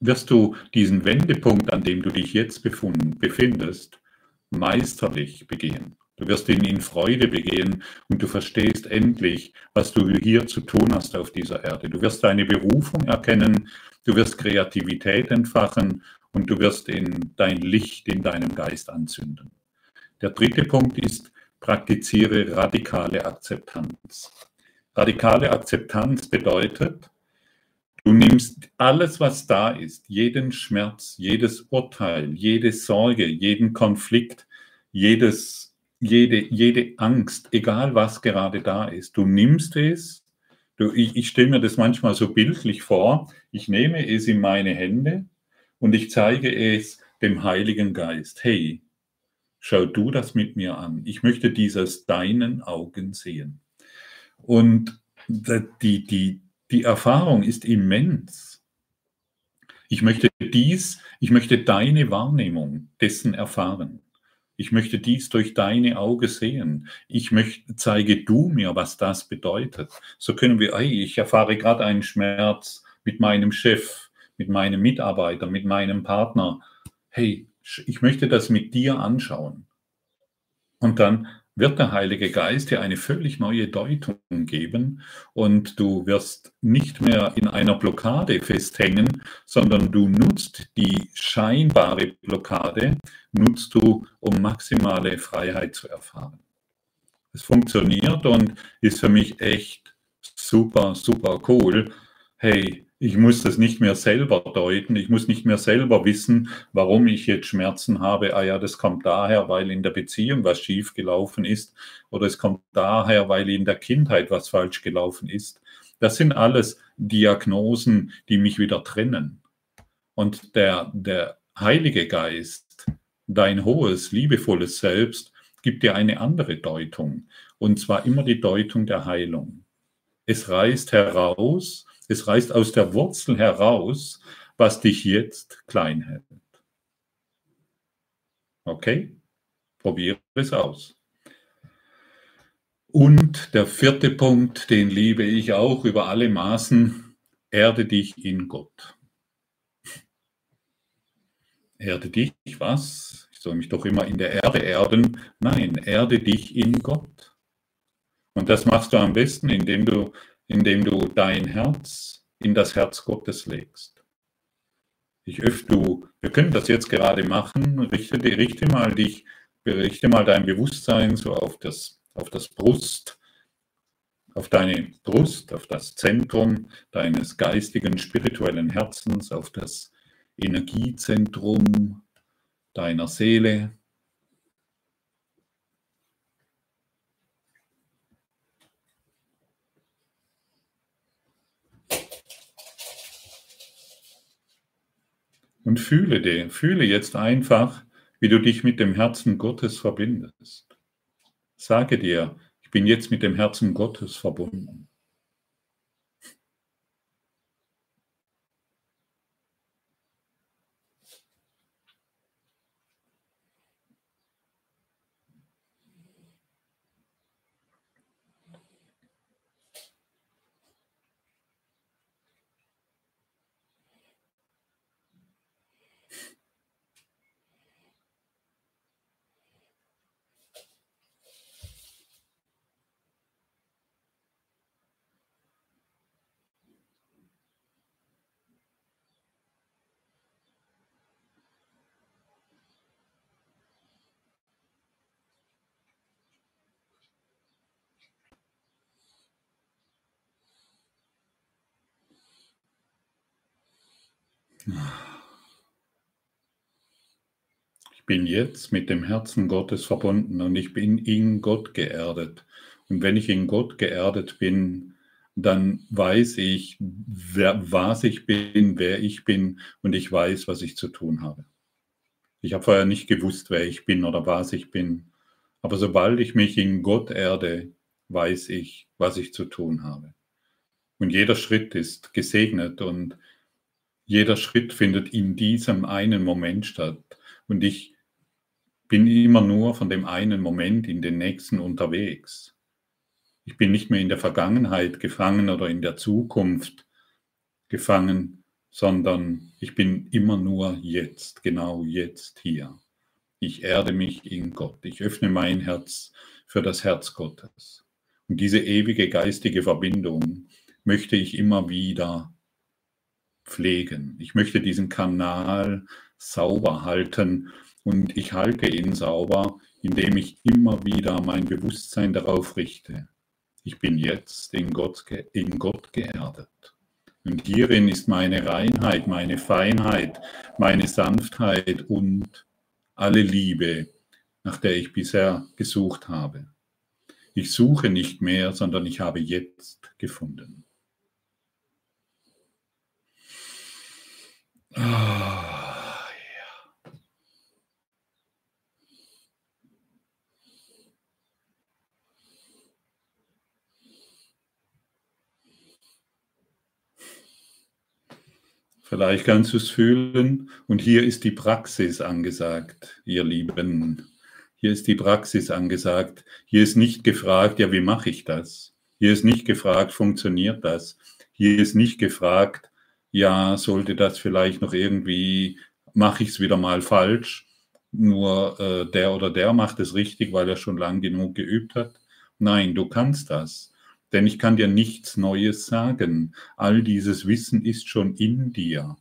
[SPEAKER 1] Wirst du diesen Wendepunkt, an dem du dich jetzt befindest, meisterlich begehen. Du wirst ihn in Freude begehen und du verstehst endlich, was du hier zu tun hast auf dieser Erde. Du wirst deine Berufung erkennen, du wirst Kreativität entfachen und du wirst in dein Licht in deinem Geist anzünden. Der dritte Punkt ist, praktiziere radikale Akzeptanz. Radikale Akzeptanz bedeutet, du nimmst alles, was da ist, jeden Schmerz, jedes Urteil, jede Sorge, jeden Konflikt, jedes, jede, jede Angst, egal was gerade da ist, du nimmst es, du, ich, ich stelle mir das manchmal so bildlich vor, ich nehme es in meine Hände und ich zeige es dem Heiligen Geist. Hey, schau du das mit mir an. Ich möchte dieses deinen Augen sehen. Und die, die, die Erfahrung ist immens. Ich möchte dies, ich möchte deine Wahrnehmung dessen erfahren. Ich möchte dies durch deine Augen sehen. Ich möchte, zeige du mir, was das bedeutet. So können wir, hey, ich erfahre gerade einen Schmerz mit meinem Chef mit meinem Mitarbeiter, mit meinem Partner, hey, ich möchte das mit dir anschauen. Und dann wird der Heilige Geist dir eine völlig neue Deutung geben und du wirst nicht mehr in einer Blockade festhängen, sondern du nutzt die scheinbare Blockade, nutzt du, um maximale Freiheit zu erfahren. Es funktioniert und ist für mich echt super, super cool. Hey, ich muss das nicht mehr selber deuten. Ich muss nicht mehr selber wissen, warum ich jetzt Schmerzen habe. Ah ja, das kommt daher, weil in der Beziehung was schief gelaufen ist. Oder es kommt daher, weil in der Kindheit was falsch gelaufen ist. Das sind alles Diagnosen, die mich wieder trennen. Und der, der Heilige Geist, dein hohes, liebevolles Selbst, gibt dir eine andere Deutung. Und zwar immer die Deutung der Heilung. Es reißt heraus, es reißt aus der Wurzel heraus, was dich jetzt klein hält. Okay? Probiere es aus. Und der vierte Punkt, den liebe ich auch über alle Maßen, erde dich in Gott. Erde dich, was? Ich soll mich doch immer in der Erde erden. Nein, erde dich in Gott. Und das machst du am besten, indem du indem du dein Herz in das Herz Gottes legst. Ich öffne du, wir können das jetzt gerade machen, richte, richte mal dich, richte mal dein Bewusstsein so auf das, auf das Brust, auf deine Brust, auf das Zentrum deines geistigen, spirituellen Herzens, auf das Energiezentrum deiner Seele. Und fühle den, fühle jetzt einfach, wie du dich mit dem Herzen Gottes verbindest. Sage dir, ich bin jetzt mit dem Herzen Gottes verbunden. Ich bin jetzt mit dem Herzen Gottes verbunden und ich bin in Gott geerdet. Und wenn ich in Gott geerdet bin, dann weiß ich, wer, was ich bin, wer ich bin und ich weiß, was ich zu tun habe. Ich habe vorher nicht gewusst, wer ich bin oder was ich bin. Aber sobald ich mich in Gott erde, weiß ich, was ich zu tun habe. Und jeder Schritt ist gesegnet und jeder Schritt findet in diesem einen Moment statt. Und ich bin immer nur von dem einen Moment in den nächsten unterwegs. Ich bin nicht mehr in der Vergangenheit gefangen oder in der Zukunft gefangen, sondern ich bin immer nur jetzt, genau jetzt hier. Ich erde mich in Gott. Ich öffne mein Herz für das Herz Gottes. Und diese ewige geistige Verbindung möchte ich immer wieder pflegen. Ich möchte diesen Kanal sauber halten und ich halte ihn sauber, indem ich immer wieder mein Bewusstsein darauf richte. Ich bin jetzt in Gott, in Gott geerdet. Und hierin ist meine Reinheit, meine Feinheit, meine Sanftheit und alle Liebe, nach der ich bisher gesucht habe. Ich suche nicht mehr, sondern ich habe jetzt gefunden. Ah, Vielleicht kannst du es fühlen und hier ist die Praxis angesagt, ihr Lieben. Hier ist die Praxis angesagt. Hier ist nicht gefragt, ja, wie mache ich das? Hier ist nicht gefragt, funktioniert das? Hier ist nicht gefragt, ja, sollte das vielleicht noch irgendwie, mache ich es wieder mal falsch, nur äh, der oder der macht es richtig, weil er schon lang genug geübt hat. Nein, du kannst das. Denn ich kann dir nichts Neues sagen. All dieses Wissen ist schon in dir.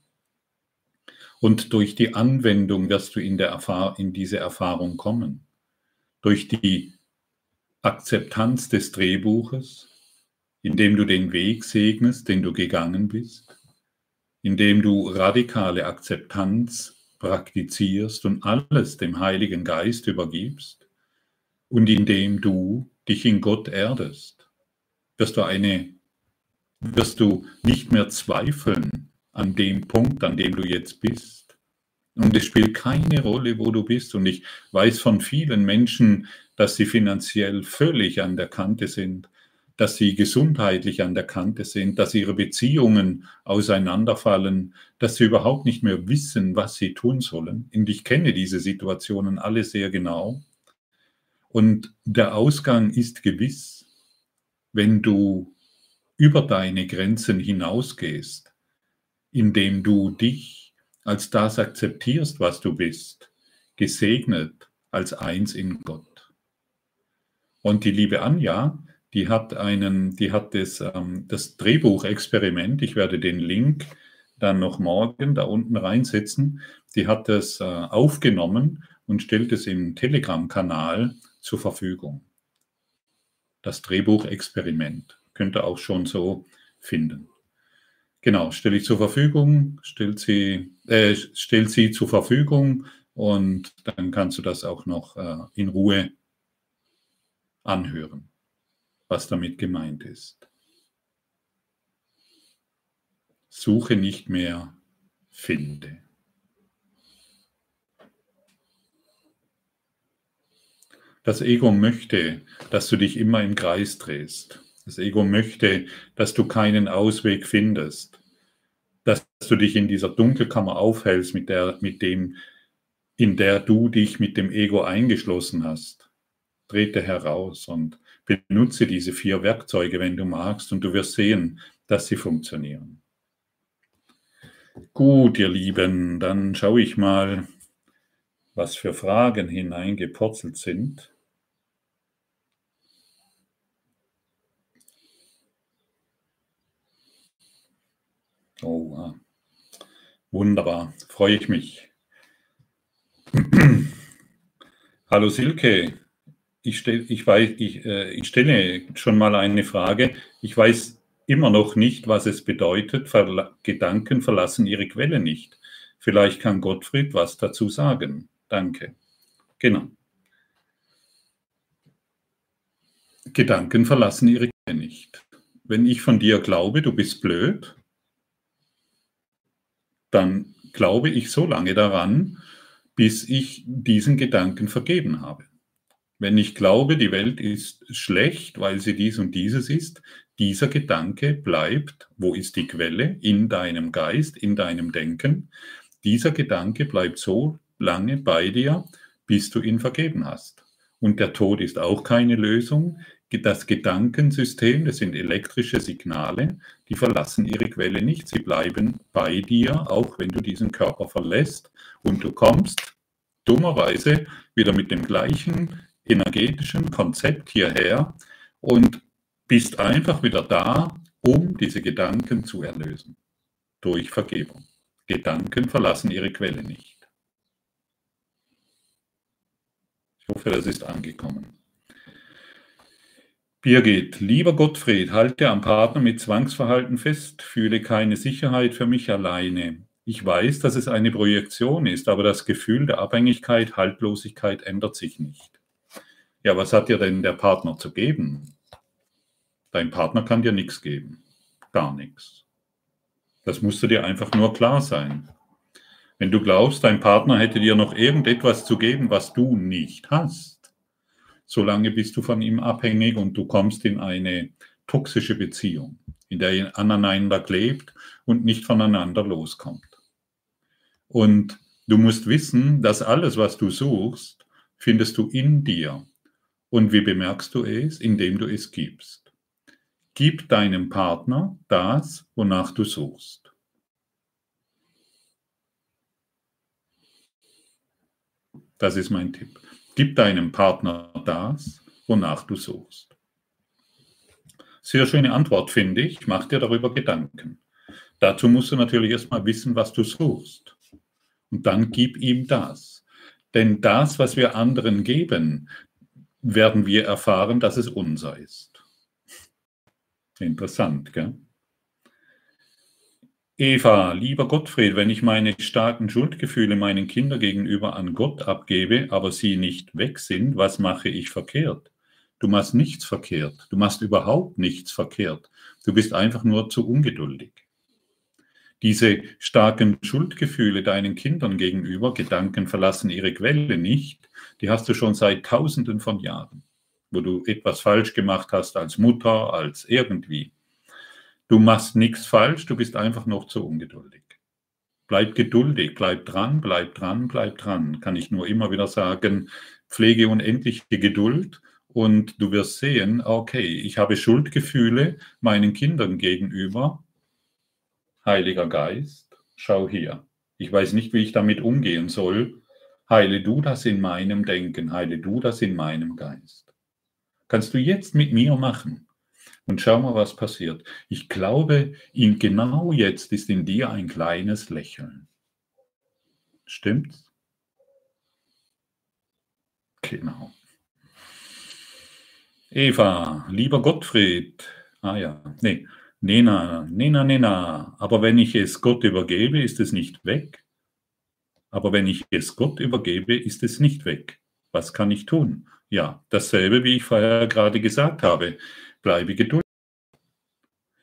[SPEAKER 1] Und durch die Anwendung wirst du in, Erfahr in diese Erfahrung kommen. Durch die Akzeptanz des Drehbuches, indem du den Weg segnest, den du gegangen bist indem du radikale Akzeptanz praktizierst und alles dem Heiligen Geist übergibst und indem du dich in Gott erdest, wirst du eine wirst du nicht mehr zweifeln an dem Punkt, an dem du jetzt bist. Und es spielt keine Rolle, wo du bist. Und ich weiß von vielen Menschen, dass sie finanziell völlig an der Kante sind, dass sie gesundheitlich an der Kante sind, dass ihre Beziehungen auseinanderfallen, dass sie überhaupt nicht mehr wissen, was sie tun sollen. Und ich kenne diese Situationen alle sehr genau. Und der Ausgang ist gewiss, wenn du über deine Grenzen hinausgehst, indem du dich als das akzeptierst, was du bist, gesegnet als eins in Gott. Und die liebe Anja die hat einen, die hat das, ähm, das Drehbuchexperiment, ich werde den Link dann noch morgen da unten reinsetzen, die hat das äh, aufgenommen und stellt es im Telegram-Kanal zur Verfügung. Das Drehbuchexperiment könnt ihr auch schon so finden. Genau, stelle ich zur Verfügung, stellt sie, äh, stellt sie zur Verfügung und dann kannst du das auch noch äh, in Ruhe anhören was damit gemeint ist. Suche nicht mehr, finde. Das Ego möchte, dass du dich immer im Kreis drehst. Das Ego möchte, dass du keinen Ausweg findest, dass du dich in dieser Dunkelkammer aufhältst, mit, der, mit dem, in der du dich mit dem Ego eingeschlossen hast. Trete heraus und benutze diese vier Werkzeuge, wenn du magst, und du wirst sehen, dass sie funktionieren. Gut, ihr Lieben, dann schaue ich mal, was für Fragen hineingepurzelt sind. Oh, ah. wunderbar, freue ich mich. [clears throat] Hallo Silke, ich, stell, ich, weiß, ich, äh, ich stelle schon mal eine Frage. Ich weiß immer noch nicht, was es bedeutet, Verla Gedanken verlassen ihre Quelle nicht. Vielleicht kann Gottfried was dazu sagen. Danke. Genau. Gedanken verlassen ihre Quelle nicht. Wenn ich von dir glaube, du bist blöd, dann glaube ich so lange daran, bis ich diesen Gedanken vergeben habe. Wenn ich glaube, die Welt ist schlecht, weil sie dies und dieses ist, dieser Gedanke bleibt, wo ist die Quelle? In deinem Geist, in deinem Denken. Dieser Gedanke bleibt so lange bei dir, bis du ihn vergeben hast. Und der Tod ist auch keine Lösung. Das Gedankensystem, das sind elektrische Signale, die verlassen ihre Quelle nicht. Sie bleiben bei dir, auch wenn du diesen Körper verlässt und du kommst dummerweise wieder mit dem gleichen energetischen Konzept hierher und bist einfach wieder da, um diese Gedanken zu erlösen. Durch Vergebung. Gedanken verlassen ihre Quelle nicht. Ich hoffe, das ist angekommen. Birgit, lieber Gottfried, halte am Partner mit Zwangsverhalten fest, fühle keine Sicherheit für mich alleine. Ich weiß, dass es eine Projektion ist, aber das Gefühl der Abhängigkeit, Haltlosigkeit ändert sich nicht. Ja, was hat dir denn der Partner zu geben? Dein Partner kann dir nichts geben. Gar nichts. Das musst du dir einfach nur klar sein. Wenn du glaubst, dein Partner hätte dir noch irgendetwas zu geben, was du nicht hast, solange bist du von ihm abhängig und du kommst in eine toxische Beziehung, in der ihr aneinander klebt und nicht voneinander loskommt. Und du musst wissen, dass alles, was du suchst, findest du in dir. Und wie bemerkst du es? Indem du es gibst. Gib deinem Partner das, wonach du suchst. Das ist mein Tipp. Gib deinem Partner das, wonach du suchst. Sehr schöne Antwort, finde ich. Mach dir darüber Gedanken. Dazu musst du natürlich erstmal wissen, was du suchst. Und dann gib ihm das. Denn das, was wir anderen geben, werden wir erfahren, dass es unser ist. Interessant, gell? Eva, lieber Gottfried, wenn ich meine starken Schuldgefühle meinen Kindern gegenüber an Gott abgebe, aber sie nicht weg sind, was mache ich verkehrt? Du machst nichts verkehrt. Du machst überhaupt nichts verkehrt. Du bist einfach nur zu ungeduldig. Diese starken Schuldgefühle deinen Kindern gegenüber, Gedanken verlassen ihre Quelle nicht, die hast du schon seit Tausenden von Jahren, wo du etwas falsch gemacht hast als Mutter, als irgendwie. Du machst nichts falsch, du bist einfach noch zu ungeduldig. Bleib geduldig, bleib dran, bleib dran, bleib dran. Kann ich nur immer wieder sagen, pflege unendliche Geduld und du wirst sehen, okay, ich habe Schuldgefühle meinen Kindern gegenüber. Heiliger Geist, schau hier. Ich weiß nicht, wie ich damit umgehen soll. Heile du das in meinem Denken, heile du das in meinem Geist. Kannst du jetzt mit mir machen. Und schau mal, was passiert. Ich glaube, in, genau jetzt ist in dir ein kleines Lächeln. Stimmt's? Genau. Eva, lieber Gottfried, ah ja, nee, Nena, Nena, Nena, aber wenn ich es Gott übergebe, ist es nicht weg. Aber wenn ich es Gott übergebe, ist es nicht weg. Was kann ich tun? Ja, dasselbe, wie ich vorher gerade gesagt habe bleibe geduldig.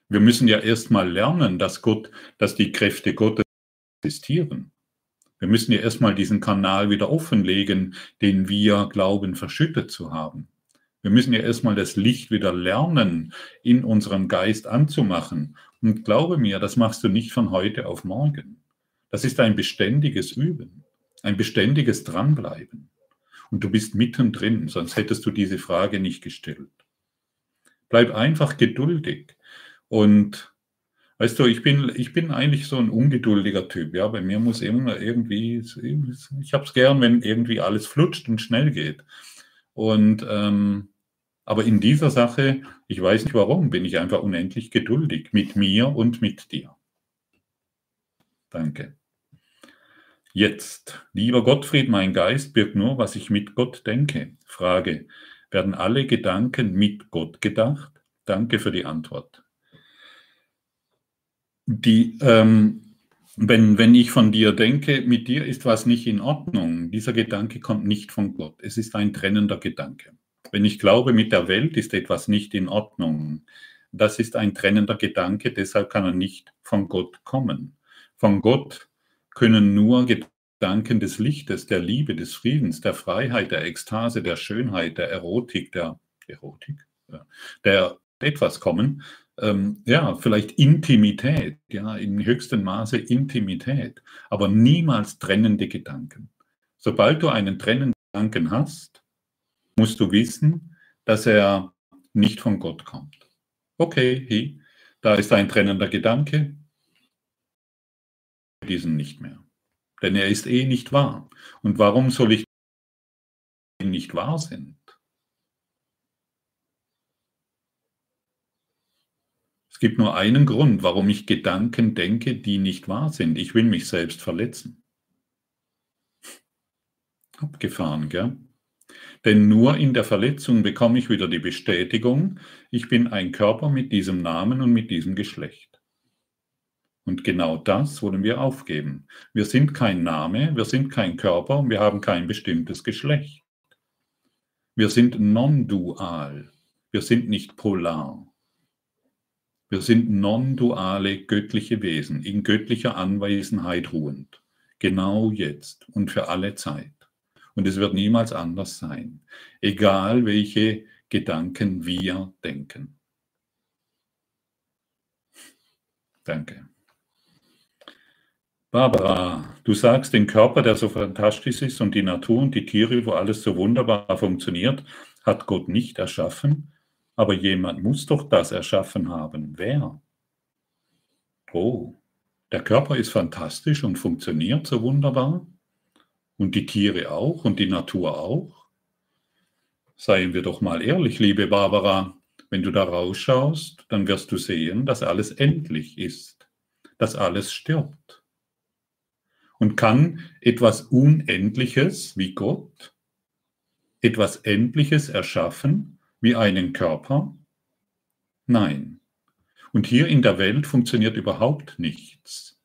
[SPEAKER 1] Wir müssen ja erstmal lernen, dass Gott, dass die Kräfte Gottes existieren. Wir müssen ja erstmal diesen Kanal wieder offenlegen, den wir glauben verschüttet zu haben. Wir müssen ja erstmal das Licht wieder lernen, in unserem Geist anzumachen. Und glaube mir, das machst du nicht von heute auf morgen. Das ist ein beständiges Üben, ein beständiges Dranbleiben. Und du bist mittendrin, sonst hättest du diese Frage nicht gestellt. Bleib einfach geduldig. Und weißt du, ich bin, ich bin eigentlich so ein ungeduldiger Typ. Ja, bei mir muss immer irgendwie, ich habe es gern, wenn irgendwie alles flutscht und schnell geht. Und ähm, aber in dieser Sache, ich weiß nicht warum, bin ich einfach unendlich geduldig mit mir und mit dir. Danke. Jetzt, lieber Gottfried, mein Geist birgt nur, was ich mit Gott denke. Frage, werden alle Gedanken mit Gott gedacht? Danke für die Antwort. Die, ähm, wenn, wenn ich von dir denke, mit dir ist was nicht in Ordnung, dieser Gedanke kommt nicht von Gott. Es ist ein trennender Gedanke. Wenn ich glaube, mit der Welt ist etwas nicht in Ordnung, das ist ein trennender Gedanke, deshalb kann er nicht von Gott kommen. Von Gott können nur Gedanken des Lichtes, der Liebe, des Friedens, der Freiheit, der Ekstase, der Schönheit, der Erotik, der Erotik, der etwas kommen. Ähm, ja, vielleicht Intimität, ja, im höchsten Maße Intimität, aber niemals trennende Gedanken. Sobald du einen trennenden Gedanken hast, musst du wissen, dass er nicht von Gott kommt. Okay, hey, da ist ein trennender Gedanke, diesen nicht mehr. Denn er ist eh nicht wahr. Und warum soll ich nicht wahr sind? Es gibt nur einen Grund, warum ich Gedanken denke, die nicht wahr sind. Ich will mich selbst verletzen. Abgefahren, gell? Denn nur in der Verletzung bekomme ich wieder die Bestätigung, ich bin ein Körper mit diesem Namen und mit diesem Geschlecht. Und genau das wollen wir aufgeben. Wir sind kein Name, wir sind kein Körper wir haben kein bestimmtes Geschlecht. Wir sind non-dual. Wir sind nicht polar. Wir sind non-duale göttliche Wesen, in göttlicher Anwesenheit ruhend. Genau jetzt und für alle Zeit. Und es wird niemals anders sein, egal welche Gedanken wir denken. Danke. Barbara, du sagst, den Körper, der so fantastisch ist und die Natur und die Tiere, wo alles so wunderbar funktioniert, hat Gott nicht erschaffen, aber jemand muss doch das erschaffen haben. Wer? Oh, der Körper ist fantastisch und funktioniert so wunderbar. Und die Tiere auch und die Natur auch? Seien wir doch mal ehrlich, liebe Barbara, wenn du da rausschaust, dann wirst du sehen, dass alles endlich ist, dass alles stirbt. Und kann etwas Unendliches wie Gott etwas Endliches erschaffen wie einen Körper? Nein. Und hier in der Welt funktioniert überhaupt nichts.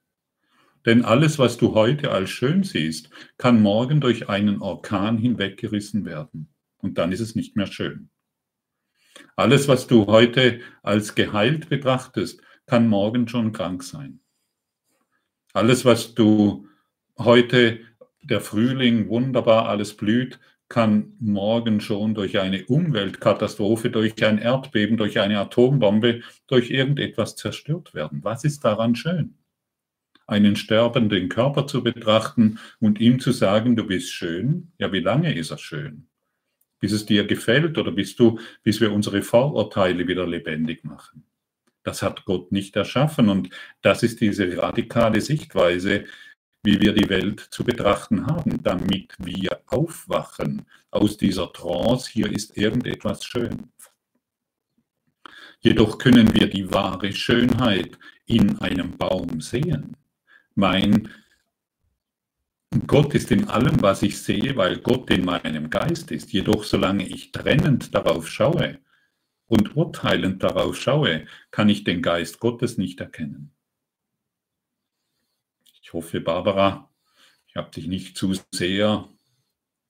[SPEAKER 1] Denn alles, was du heute als schön siehst, kann morgen durch einen Orkan hinweggerissen werden. Und dann ist es nicht mehr schön. Alles, was du heute als geheilt betrachtest, kann morgen schon krank sein. Alles, was du heute, der Frühling, wunderbar, alles blüht, kann morgen schon durch eine Umweltkatastrophe, durch ein Erdbeben, durch eine Atombombe, durch irgendetwas zerstört werden. Was ist daran schön? einen sterbenden Körper zu betrachten und ihm zu sagen, du bist schön. Ja, wie lange ist er schön? Bis es dir gefällt oder bis du, bis wir unsere Vorurteile wieder lebendig machen. Das hat Gott nicht erschaffen und das ist diese radikale Sichtweise, wie wir die Welt zu betrachten haben, damit wir aufwachen aus dieser Trance, hier ist irgendetwas schön. Jedoch können wir die wahre Schönheit in einem Baum sehen. Mein Gott ist in allem, was ich sehe, weil Gott in meinem Geist ist. Jedoch solange ich trennend darauf schaue und urteilend darauf schaue, kann ich den Geist Gottes nicht erkennen. Ich hoffe, Barbara, ich habe dich nicht zu sehr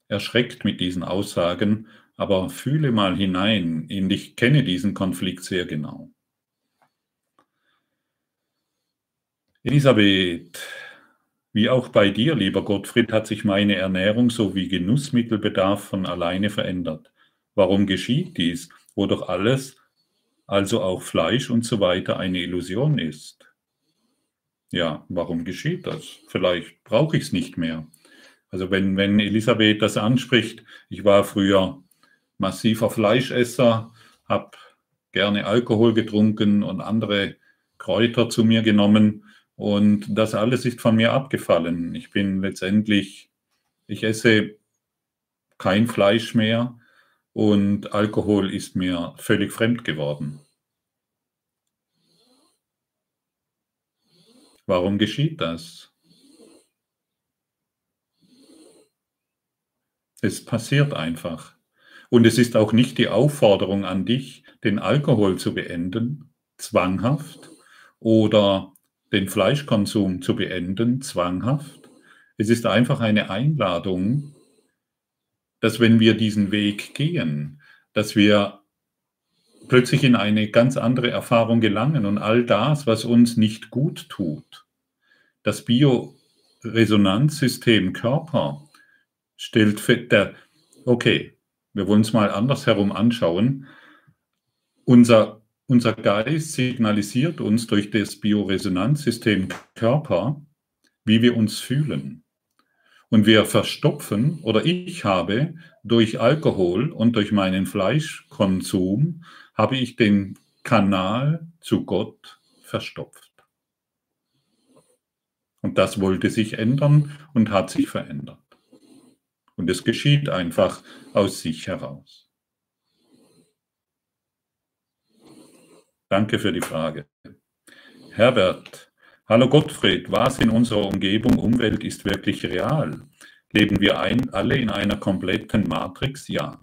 [SPEAKER 1] erschreckt mit diesen Aussagen, aber fühle mal hinein, ich kenne diesen Konflikt sehr genau. Elisabeth, Wie auch bei dir, lieber Gottfried, hat sich meine Ernährung sowie Genussmittelbedarf von alleine verändert. Warum geschieht dies, wo doch alles, also auch Fleisch und so weiter, eine Illusion ist? Ja, warum geschieht das? Vielleicht brauche ich es nicht mehr. Also wenn, wenn Elisabeth das anspricht, ich war früher massiver Fleischesser, habe gerne Alkohol getrunken und andere Kräuter zu mir genommen und das alles ist von mir abgefallen. Ich bin letztendlich, ich esse kein Fleisch mehr und Alkohol ist mir völlig fremd geworden. Warum geschieht das? Es passiert einfach. Und es ist auch nicht die Aufforderung an dich, den Alkohol zu beenden, zwanghaft, oder den Fleischkonsum zu beenden, zwanghaft. Es ist einfach eine Einladung, dass wenn wir diesen Weg gehen, dass wir plötzlich in eine ganz andere Erfahrung gelangen und all das, was uns nicht gut tut, das Bioresonanzsystem Körper stellt fest, der, okay, wir wollen es mal andersherum anschauen. Unser, unser Geist signalisiert uns durch das Bioresonanzsystem Körper, wie wir uns fühlen. Und wir verstopfen, oder ich habe durch Alkohol und durch meinen Fleischkonsum, habe ich den Kanal zu Gott verstopft. Und das wollte sich ändern und hat sich verändert. Und es geschieht einfach aus sich heraus. Danke für die Frage. Herbert, hallo Gottfried, was in unserer Umgebung, Umwelt ist wirklich real? Leben wir ein, alle in einer kompletten Matrix? Ja,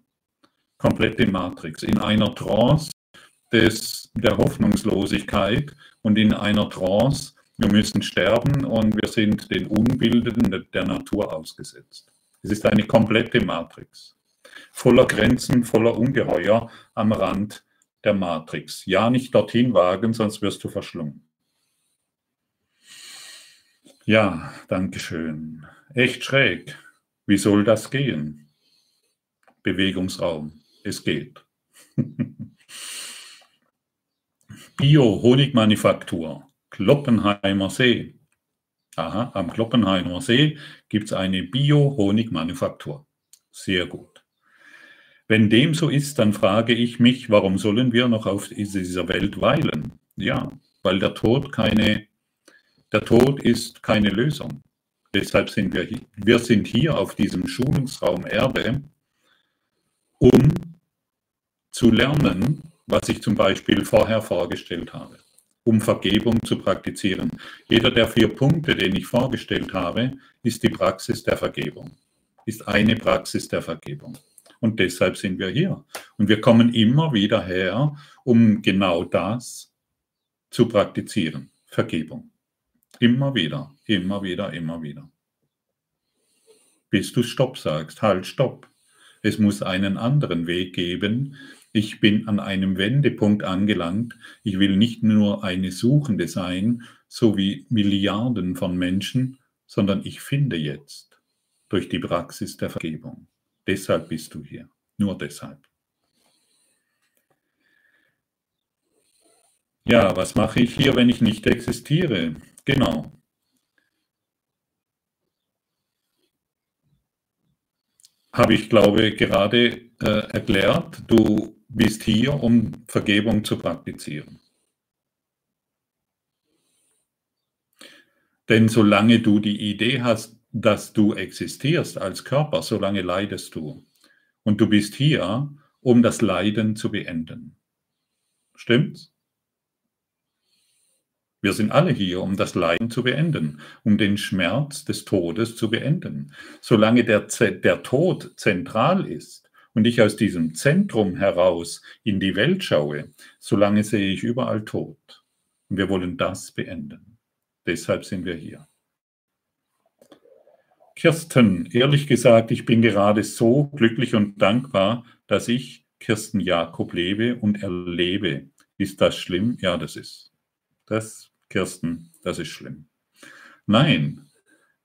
[SPEAKER 1] komplette Matrix, in einer Trance des, der Hoffnungslosigkeit und in einer Trance, wir müssen sterben und wir sind den Unbilden der Natur ausgesetzt. Es ist eine komplette Matrix. Voller Grenzen, voller Ungeheuer am Rand der Matrix. Ja, nicht dorthin wagen, sonst wirst du verschlungen. Ja, danke schön. Echt schräg. Wie soll das gehen? Bewegungsraum. Es geht. Bio-Honigmanufaktur. Kloppenheimer See. Aha, am Kloppenheimer See gibt es eine Bio-Honigmanufaktur. Sehr gut. Wenn dem so ist, dann frage ich mich, warum sollen wir noch auf dieser Welt weilen? Ja, weil der Tod keine, der Tod ist keine Lösung. Deshalb sind wir. Wir sind hier auf diesem Schulungsraum Erde, um zu lernen, was ich zum Beispiel vorher vorgestellt habe um Vergebung zu praktizieren. Jeder der vier Punkte, den ich vorgestellt habe, ist die Praxis der Vergebung, ist eine Praxis der Vergebung. Und deshalb sind wir hier. Und wir kommen immer wieder her, um genau das zu praktizieren. Vergebung. Immer wieder, immer wieder, immer wieder. Bis du Stopp sagst, halt, Stopp. Es muss einen anderen Weg geben, ich bin an einem Wendepunkt angelangt. Ich will nicht nur eine Suchende sein, so wie Milliarden von Menschen, sondern ich finde jetzt durch die Praxis der Vergebung. Deshalb bist du hier. Nur deshalb. Ja, was mache ich hier, wenn ich nicht existiere? Genau. Habe ich, glaube, gerade äh, erklärt. Du bist hier, um Vergebung zu praktizieren. Denn solange du die Idee hast, dass du existierst als Körper, solange leidest du. Und du bist hier, um das Leiden zu beenden. Stimmt's? Wir sind alle hier, um das Leiden zu beenden, um den Schmerz des Todes zu beenden. Solange der, der Tod zentral ist, und ich aus diesem Zentrum heraus in die Welt schaue, solange sehe ich überall Tod. Und wir wollen das beenden. Deshalb sind wir hier. Kirsten, ehrlich gesagt, ich bin gerade so glücklich und dankbar, dass ich Kirsten Jakob lebe und erlebe. Ist das schlimm? Ja, das ist. Das, Kirsten, das ist schlimm. Nein,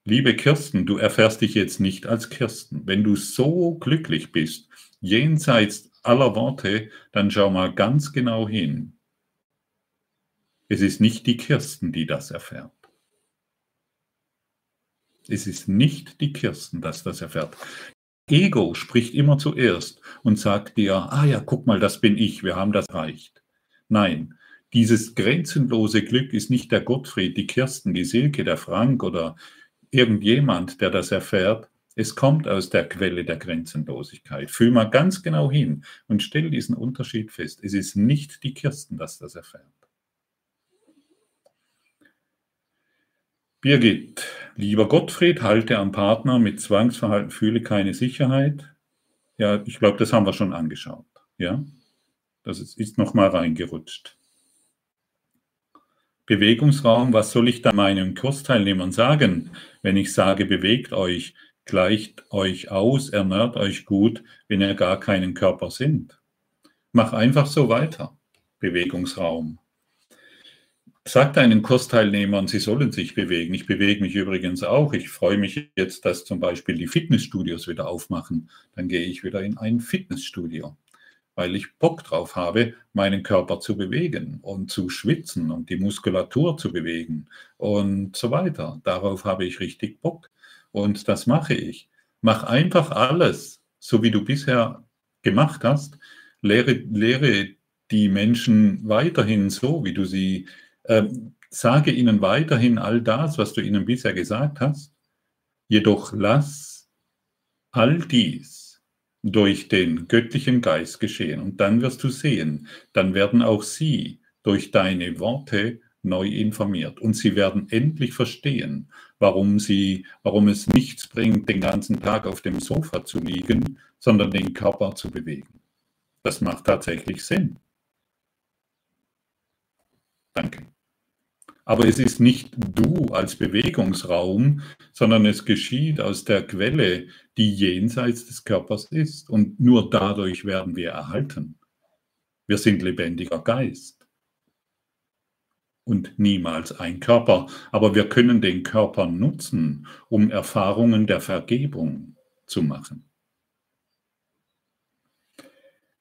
[SPEAKER 1] liebe Kirsten, du erfährst dich jetzt nicht als Kirsten. Wenn du so glücklich bist, jenseits aller Worte, dann schau mal ganz genau hin. Es ist nicht die Kirsten, die das erfährt. Es ist nicht die Kirsten, das das erfährt. Ego spricht immer zuerst und sagt dir, ah ja, guck mal, das bin ich, wir haben das erreicht. Nein, dieses grenzenlose Glück ist nicht der Gottfried, die Kirsten, die Silke, der Frank oder irgendjemand, der das erfährt. Es kommt aus der Quelle der Grenzenlosigkeit. Fühl mal ganz genau hin und stell diesen Unterschied fest. Es ist nicht die Kirsten, das das erfährt. Birgit, lieber Gottfried, halte am Partner mit Zwangsverhalten, fühle keine Sicherheit. Ja, ich glaube, das haben wir schon angeschaut. Ja, das ist, ist nochmal reingerutscht. Bewegungsraum, was soll ich da meinen Kursteilnehmern sagen, wenn ich sage, bewegt euch, gleicht euch aus, ernährt euch gut, wenn ihr gar keinen Körper sind. Mach einfach so weiter. Bewegungsraum. Sag deinen Kursteilnehmern, sie sollen sich bewegen. Ich bewege mich übrigens auch. Ich freue mich jetzt, dass zum Beispiel die Fitnessstudios wieder aufmachen. Dann gehe ich wieder in ein Fitnessstudio, weil ich Bock drauf habe, meinen Körper zu bewegen und zu schwitzen und die Muskulatur zu bewegen und so weiter. Darauf habe ich richtig Bock. Und das mache ich. Mach einfach alles, so wie du bisher gemacht hast. Lehre, lehre die Menschen weiterhin so, wie du sie ähm, sage ihnen weiterhin all das, was du ihnen bisher gesagt hast, jedoch lass all dies durch den göttlichen Geist geschehen. Und dann wirst du sehen, dann werden auch sie durch deine Worte neu informiert. Und sie werden endlich verstehen, warum, sie, warum es nichts bringt, den ganzen Tag auf dem Sofa zu liegen, sondern den Körper zu bewegen. Das macht tatsächlich Sinn. Danke. Aber es ist nicht du als Bewegungsraum, sondern es geschieht aus der Quelle, die jenseits des Körpers ist. Und nur dadurch werden wir erhalten. Wir sind lebendiger Geist und niemals ein Körper. Aber wir können den Körper nutzen, um Erfahrungen der Vergebung zu machen.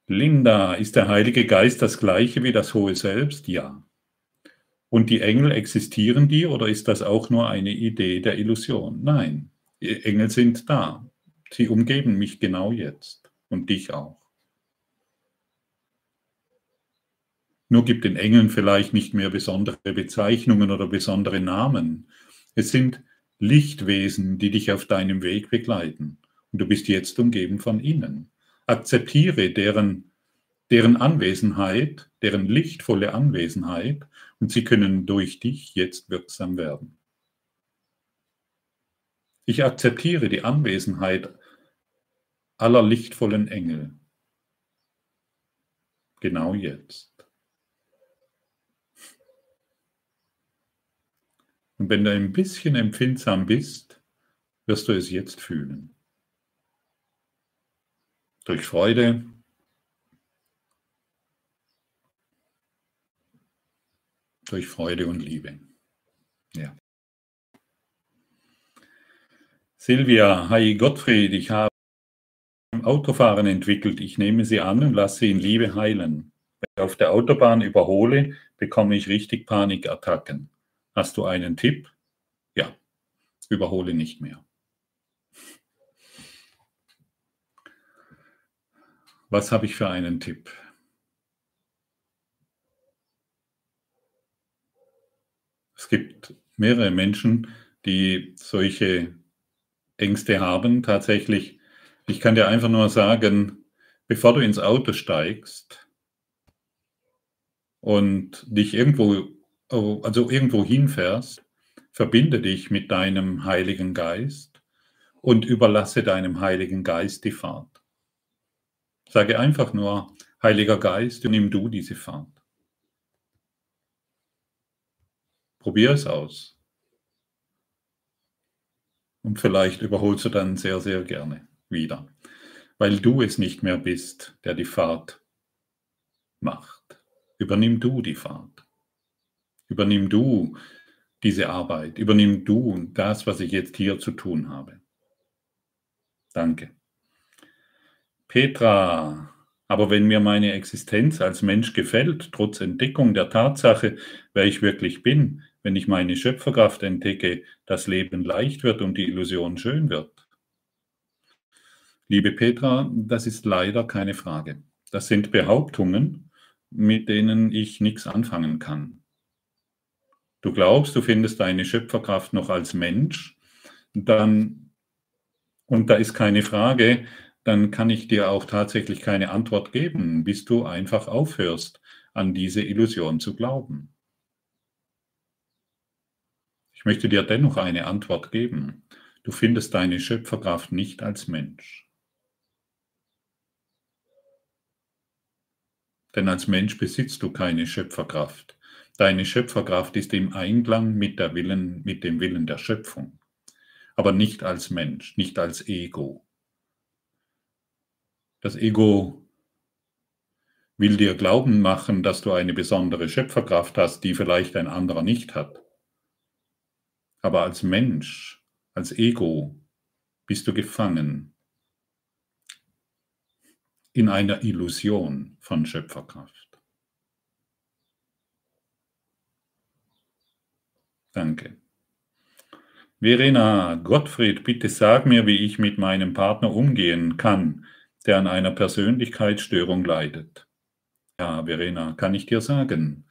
[SPEAKER 1] Linda, ist der Heilige Geist das gleiche wie das hohe Selbst? Ja. Und die Engel, existieren die oder ist das auch nur eine Idee der Illusion? Nein, die Engel sind da. Sie umgeben mich genau jetzt und dich auch. Nur gibt den Engeln vielleicht nicht mehr besondere Bezeichnungen oder besondere Namen. Es sind Lichtwesen, die dich auf deinem Weg begleiten. Und du bist jetzt umgeben von ihnen. Akzeptiere deren, deren Anwesenheit, deren lichtvolle Anwesenheit und sie können durch dich jetzt wirksam werden. Ich akzeptiere die Anwesenheit aller lichtvollen Engel. Genau jetzt. Und wenn du ein bisschen empfindsam bist, wirst du es jetzt fühlen. Durch Freude, durch Freude und Liebe. Ja. Silvia, hi Gottfried, ich habe Autofahren entwickelt. Ich nehme sie an und lasse sie in Liebe heilen. Wenn ich auf der Autobahn überhole, bekomme ich richtig Panikattacken. Hast du einen Tipp? Ja, überhole nicht mehr. Was habe ich für einen Tipp? Es gibt mehrere Menschen, die solche Ängste haben. Tatsächlich, ich kann dir einfach nur sagen, bevor du ins Auto steigst und dich irgendwo, also irgendwo hinfährst, verbinde dich mit deinem Heiligen Geist und überlasse deinem Heiligen Geist die Fahrt. Sage einfach nur, Heiliger Geist, nimm du diese Fahrt. Probier es aus. Und vielleicht überholst du dann sehr, sehr gerne wieder, weil du es nicht mehr bist, der die Fahrt macht. Übernimm du die Fahrt. Übernimm du diese Arbeit. Übernimm du das, was ich jetzt hier zu tun habe. Danke. Petra, aber wenn mir meine Existenz als Mensch gefällt, trotz Entdeckung der Tatsache, wer ich wirklich bin, wenn ich meine Schöpferkraft entdecke, das Leben leicht wird und die Illusion schön wird. Liebe Petra, das ist leider keine Frage. Das sind Behauptungen, mit denen ich nichts anfangen kann. Du glaubst, du findest deine Schöpferkraft noch als Mensch, dann, und da ist keine Frage, dann kann ich dir auch tatsächlich keine Antwort geben, bis du einfach aufhörst, an diese Illusion zu glauben. Ich möchte dir dennoch eine Antwort geben. Du findest deine Schöpferkraft nicht als Mensch. Denn als Mensch besitzt du keine Schöpferkraft. Deine Schöpferkraft ist im Einklang mit, der Willen, mit dem Willen der Schöpfung, aber nicht als Mensch, nicht als Ego. Das Ego will dir glauben machen, dass du eine besondere Schöpferkraft hast, die vielleicht ein anderer nicht hat. Aber als Mensch, als Ego bist du gefangen in einer Illusion von Schöpferkraft. Danke. Verena, Gottfried, bitte sag mir, wie ich mit meinem Partner umgehen kann, der an einer Persönlichkeitsstörung leidet. Ja, Verena, kann ich dir sagen,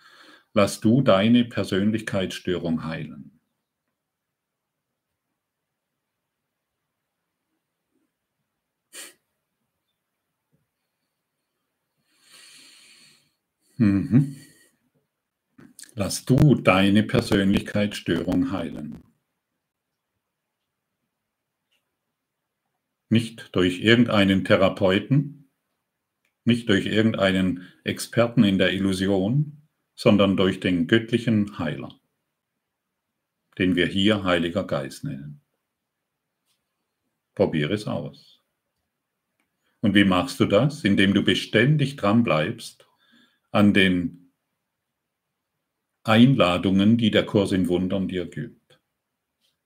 [SPEAKER 1] lass du deine Persönlichkeitsstörung heilen. Mhm. Lass du deine Persönlichkeitsstörung heilen. Nicht durch irgendeinen Therapeuten, nicht durch irgendeinen Experten in der Illusion, sondern durch den göttlichen Heiler, den wir hier Heiliger Geist nennen. Probiere es aus. Und wie machst du das? Indem du beständig dran bleibst an den Einladungen, die der Kurs in Wundern dir gibt.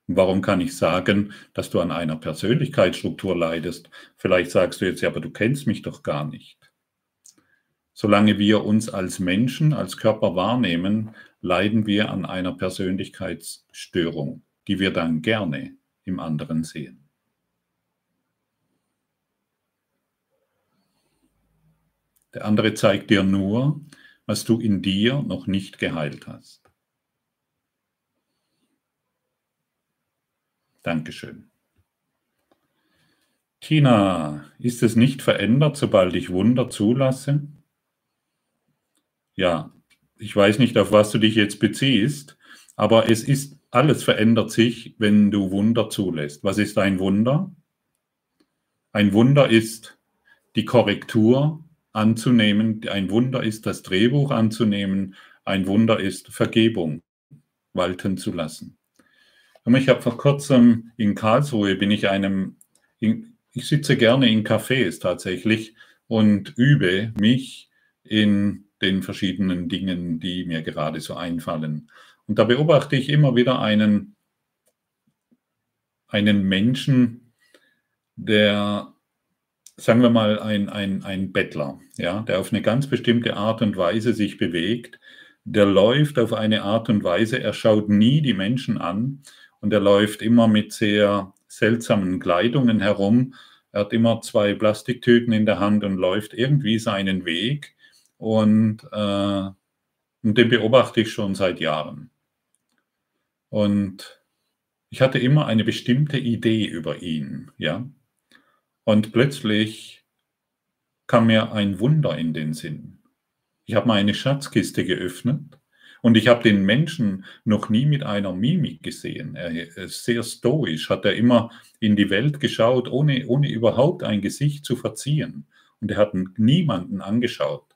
[SPEAKER 1] Warum kann ich sagen, dass du an einer Persönlichkeitsstruktur leidest? Vielleicht sagst du jetzt, ja, aber du kennst mich doch gar nicht. Solange wir uns als Menschen, als Körper wahrnehmen, leiden wir an einer Persönlichkeitsstörung, die wir dann gerne im anderen sehen. Der andere zeigt dir nur, was du in dir noch nicht geheilt hast. Dankeschön. Tina, ist es nicht verändert, sobald ich Wunder zulasse? Ja, ich weiß nicht, auf was du dich jetzt beziehst, aber es ist, alles verändert sich, wenn du Wunder zulässt. Was ist ein Wunder? Ein Wunder ist die Korrektur anzunehmen. Ein Wunder ist das Drehbuch anzunehmen. Ein Wunder ist Vergebung walten zu lassen. Ich habe vor kurzem in Karlsruhe bin ich einem, ich sitze gerne in Cafés tatsächlich und übe mich in den verschiedenen Dingen, die mir gerade so einfallen. Und da beobachte ich immer wieder einen, einen Menschen, der sagen wir mal, ein, ein, ein Bettler, ja, der auf eine ganz bestimmte Art und Weise sich bewegt, der läuft auf eine Art und Weise, er schaut nie die Menschen an und er läuft immer mit sehr seltsamen Kleidungen herum. Er hat immer zwei Plastiktüten in der Hand und läuft irgendwie seinen Weg und, äh, und den beobachte ich schon seit Jahren. Und ich hatte immer eine bestimmte Idee über ihn, ja. Und plötzlich kam mir ein Wunder in den Sinn. Ich habe meine Schatzkiste geöffnet und ich habe den Menschen noch nie mit einer Mimik gesehen. Er ist sehr stoisch, hat er immer in die Welt geschaut, ohne, ohne überhaupt ein Gesicht zu verziehen. Und er hat niemanden angeschaut.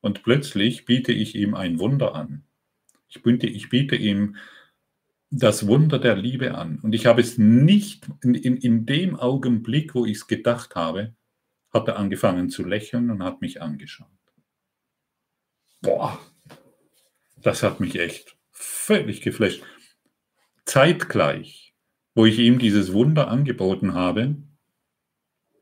[SPEAKER 1] Und plötzlich biete ich ihm ein Wunder an. Ich biete, ich biete ihm das Wunder der Liebe an. Und ich habe es nicht, in, in, in dem Augenblick, wo ich es gedacht habe, hat er angefangen zu lächeln und hat mich angeschaut. Boah, das hat mich echt völlig geflasht. zeitgleich, wo ich ihm dieses Wunder angeboten habe,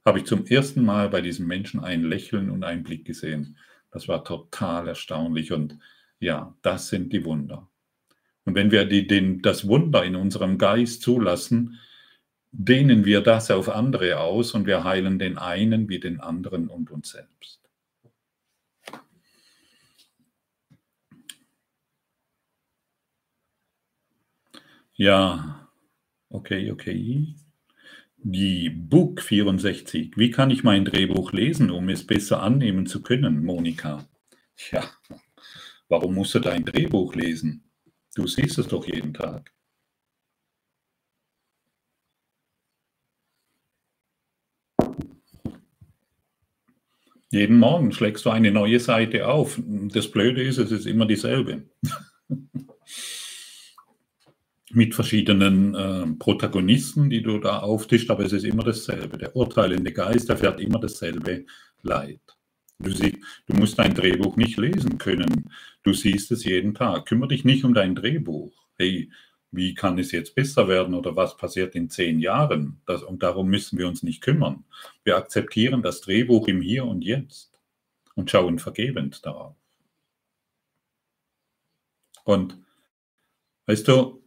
[SPEAKER 1] habe ich zum ersten Mal bei diesem Menschen ein Lächeln und einen Blick gesehen. Das war total erstaunlich und ja, das sind die Wunder. Und wenn wir die, den, das Wunder in unserem Geist zulassen, dehnen wir das auf andere aus und wir heilen den einen wie den anderen und uns selbst. Ja, okay, okay. Die Book 64. Wie kann ich mein Drehbuch lesen, um es besser annehmen zu können, Monika? Ja, warum musst du dein Drehbuch lesen? Du siehst es doch jeden Tag. Jeden Morgen schlägst du eine neue Seite auf. Das Blöde ist, es ist immer dieselbe. [laughs] mit verschiedenen äh, Protagonisten, die du da auftischt, aber es ist immer dasselbe. Der urteilende Geist erfährt immer dasselbe Leid. Du, du musst dein Drehbuch nicht lesen können. Du siehst es jeden Tag. Kümmere dich nicht um dein Drehbuch. Hey, wie kann es jetzt besser werden oder was passiert in zehn Jahren? Das, und darum müssen wir uns nicht kümmern. Wir akzeptieren das Drehbuch im Hier und Jetzt und schauen vergebend darauf. Und weißt du,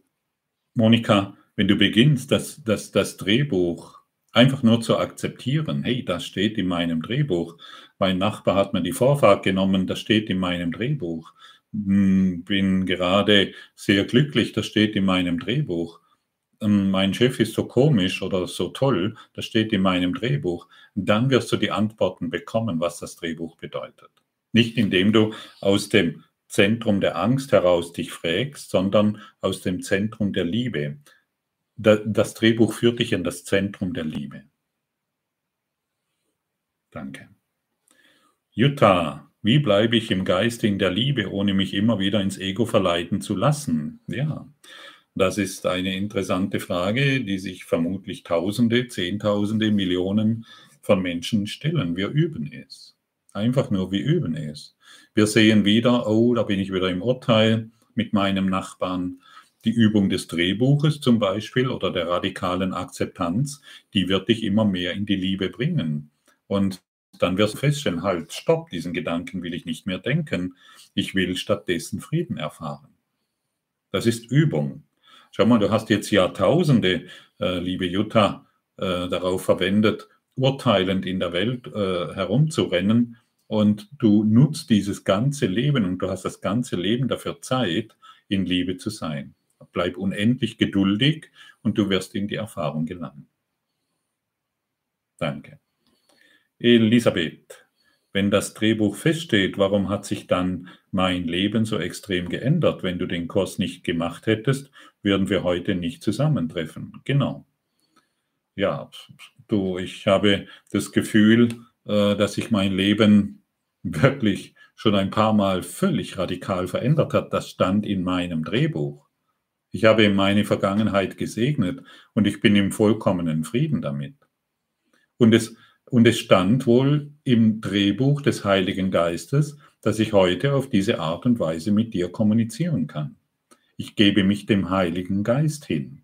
[SPEAKER 1] Monika, wenn du beginnst, das, das, das Drehbuch einfach nur zu akzeptieren, hey, das steht in meinem Drehbuch. Mein Nachbar hat mir die Vorfahrt genommen, das steht in meinem Drehbuch. Hm, bin gerade sehr glücklich, das steht in meinem Drehbuch. Ähm, mein Chef ist so komisch oder so toll, das steht in meinem Drehbuch. Dann wirst du die Antworten bekommen, was das Drehbuch bedeutet. Nicht indem du aus dem Zentrum der Angst heraus dich fragst, sondern aus dem Zentrum der Liebe. Das Drehbuch führt dich in das Zentrum der Liebe. Danke. Jutta, wie bleibe ich im Geist in der Liebe, ohne mich immer wieder ins Ego verleiten zu lassen? Ja, das ist eine interessante Frage, die sich vermutlich Tausende, Zehntausende, Millionen von Menschen stellen. Wir üben es. Einfach nur, wir üben es. Wir sehen wieder, oh, da bin ich wieder im Urteil mit meinem Nachbarn. Die Übung des Drehbuches zum Beispiel oder der radikalen Akzeptanz, die wird dich immer mehr in die Liebe bringen. Und dann wirst du feststellen, halt, stopp, diesen Gedanken will ich nicht mehr denken. Ich will stattdessen Frieden erfahren. Das ist Übung. Schau mal, du hast jetzt Jahrtausende, äh, liebe Jutta, äh, darauf verwendet, urteilend in der Welt äh, herumzurennen und du nutzt dieses ganze Leben und du hast das ganze Leben dafür Zeit, in Liebe zu sein. Bleib unendlich geduldig und du wirst in die Erfahrung gelangen. Danke. Elisabeth, wenn das Drehbuch feststeht, warum hat sich dann mein Leben so extrem geändert? Wenn du den Kurs nicht gemacht hättest, würden wir heute nicht zusammentreffen. Genau. Ja, du, ich habe das Gefühl, äh, dass sich mein Leben wirklich schon ein paar Mal völlig radikal verändert hat, das stand in meinem Drehbuch. Ich habe meine Vergangenheit gesegnet und ich bin im vollkommenen Frieden damit. Und es, und es stand wohl im Drehbuch des Heiligen Geistes, dass ich heute auf diese Art und Weise mit dir kommunizieren kann. Ich gebe mich dem Heiligen Geist hin.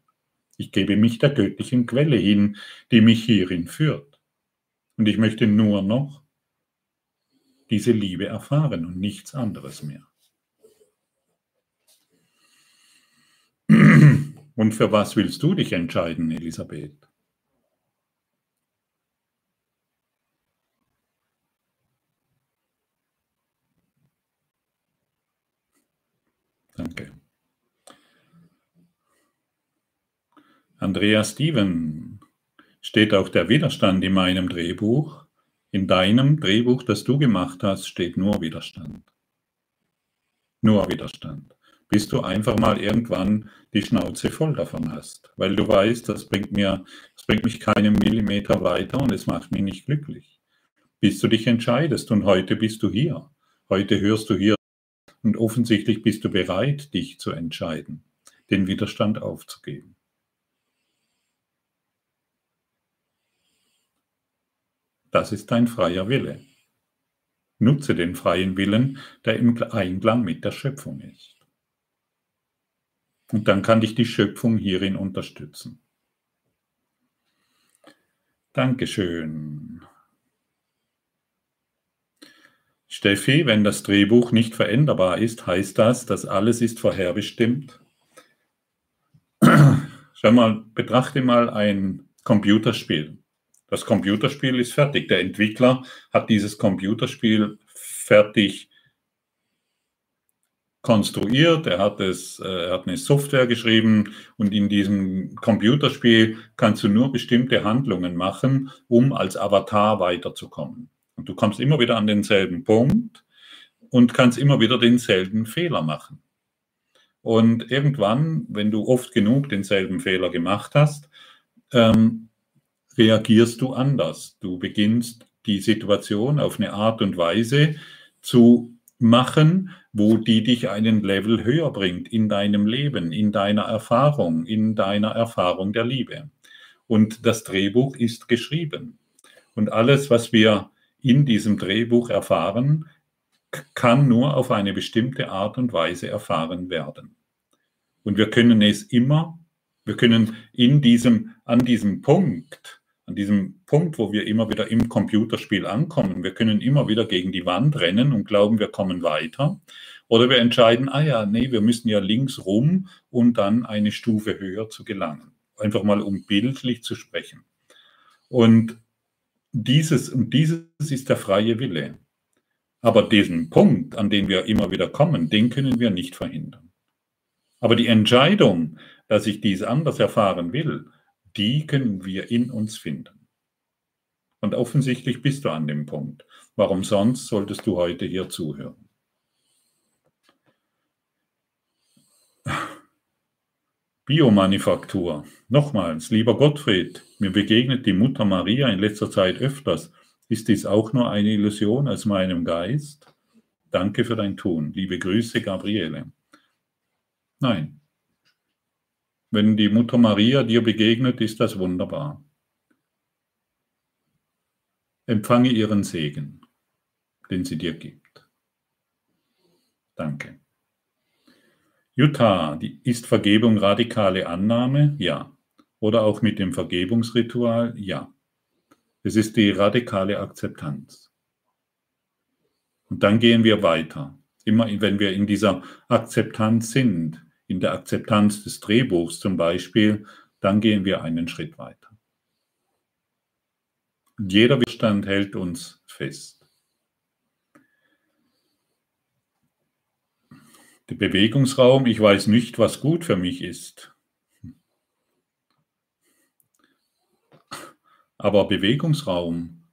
[SPEAKER 1] Ich gebe mich der göttlichen Quelle hin, die mich hierin führt. Und ich möchte nur noch diese Liebe erfahren und nichts anderes mehr. Und für was willst du dich entscheiden, Elisabeth? Danke. Andrea Steven, steht auch der Widerstand in meinem Drehbuch. In deinem Drehbuch, das du gemacht hast, steht nur Widerstand. Nur Widerstand. Bis du einfach mal irgendwann die Schnauze voll davon hast. Weil du weißt, das bringt, mir, das bringt mich keinen Millimeter weiter und es macht mich nicht glücklich. Bis du dich entscheidest und heute bist du hier. Heute hörst du hier und offensichtlich bist du bereit, dich zu entscheiden, den Widerstand aufzugeben. Das ist dein freier Wille. Nutze den freien Willen, der im Einklang mit der Schöpfung ist. Und dann kann dich die Schöpfung hierin unterstützen. Dankeschön. Steffi, wenn das Drehbuch nicht veränderbar ist, heißt das, dass alles ist vorherbestimmt? Schau mal, betrachte mal ein Computerspiel. Das Computerspiel ist fertig. Der Entwickler hat dieses Computerspiel fertig konstruiert, er hat, es, äh, er hat eine Software geschrieben und in diesem Computerspiel kannst du nur bestimmte Handlungen machen, um als Avatar weiterzukommen. Und du kommst immer wieder an denselben Punkt und kannst immer wieder denselben Fehler machen. Und irgendwann, wenn du oft genug denselben Fehler gemacht hast, ähm, reagierst du anders. Du beginnst die Situation auf eine Art und Weise zu machen, wo die dich einen Level höher bringt in deinem Leben, in deiner Erfahrung, in deiner Erfahrung der Liebe. Und das Drehbuch ist geschrieben. Und alles, was wir in diesem Drehbuch erfahren, kann nur auf eine bestimmte Art und Weise erfahren werden. Und wir können es immer, wir können in diesem, an diesem Punkt, an diesem Punkt, wo wir immer wieder im Computerspiel ankommen. Wir können immer wieder gegen die Wand rennen und glauben, wir kommen weiter. Oder wir entscheiden, ah ja, nee, wir müssen ja links rum, um dann eine Stufe höher zu gelangen. Einfach mal um bildlich zu sprechen. Und dieses, und dieses ist der freie Wille. Aber diesen Punkt, an den wir immer wieder kommen, den können wir nicht verhindern. Aber die Entscheidung, dass ich dies anders erfahren will, die können wir in uns finden. Und offensichtlich bist du an dem Punkt. Warum sonst solltest du heute hier zuhören? Biomanufaktur. Nochmals, lieber Gottfried, mir begegnet die Mutter Maria in letzter Zeit öfters. Ist dies auch nur eine Illusion aus meinem Geist? Danke für dein Tun. Liebe Grüße, Gabriele. Nein, wenn die Mutter Maria dir begegnet, ist das wunderbar. Empfange ihren Segen, den sie dir gibt. Danke. Jutta, ist Vergebung radikale Annahme? Ja. Oder auch mit dem Vergebungsritual? Ja. Es ist die radikale Akzeptanz. Und dann gehen wir weiter. Immer wenn wir in dieser Akzeptanz sind, in der Akzeptanz des Drehbuchs zum Beispiel, dann gehen wir einen Schritt weiter. Jeder Widerstand hält uns fest. Der Bewegungsraum, ich weiß nicht, was gut für mich ist. Aber Bewegungsraum,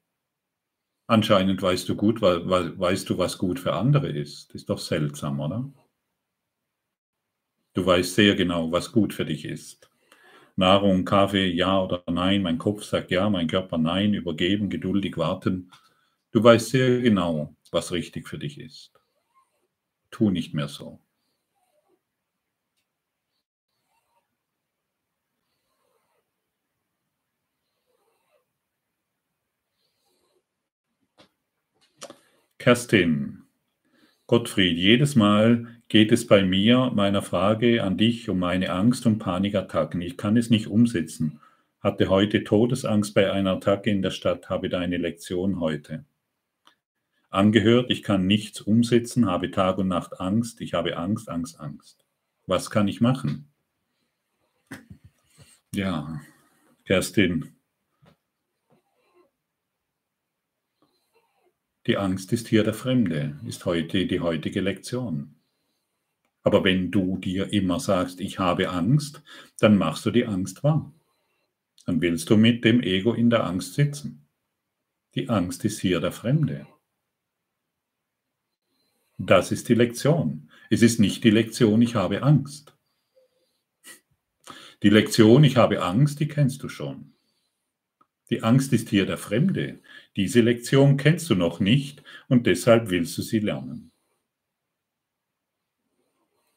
[SPEAKER 1] anscheinend weißt du gut, weißt du, was gut für andere ist. Ist doch seltsam, oder? Du weißt sehr genau, was gut für dich ist. Nahrung, Kaffee, ja oder nein. Mein Kopf sagt ja, mein Körper nein. Übergeben, geduldig warten. Du weißt sehr genau, was richtig für dich ist. Tu nicht mehr so. Kerstin, Gottfried, jedes Mal, geht es bei mir, meiner Frage an dich, um meine Angst und Panikattacken. Ich kann es nicht umsetzen. Hatte heute Todesangst bei einer Attacke in der Stadt, habe deine Lektion heute. Angehört, ich kann nichts umsetzen, habe Tag und Nacht Angst, ich habe Angst, Angst, Angst. Was kann ich machen? Ja, Kerstin, die Angst ist hier der Fremde, ist heute die heutige Lektion. Aber wenn du dir immer sagst, ich habe Angst, dann machst du die Angst wahr. Dann willst du mit dem Ego in der Angst sitzen. Die Angst ist hier der Fremde. Das ist die Lektion. Es ist nicht die Lektion, ich habe Angst. Die Lektion, ich habe Angst, die kennst du schon. Die Angst ist hier der Fremde. Diese Lektion kennst du noch nicht und deshalb willst du sie lernen.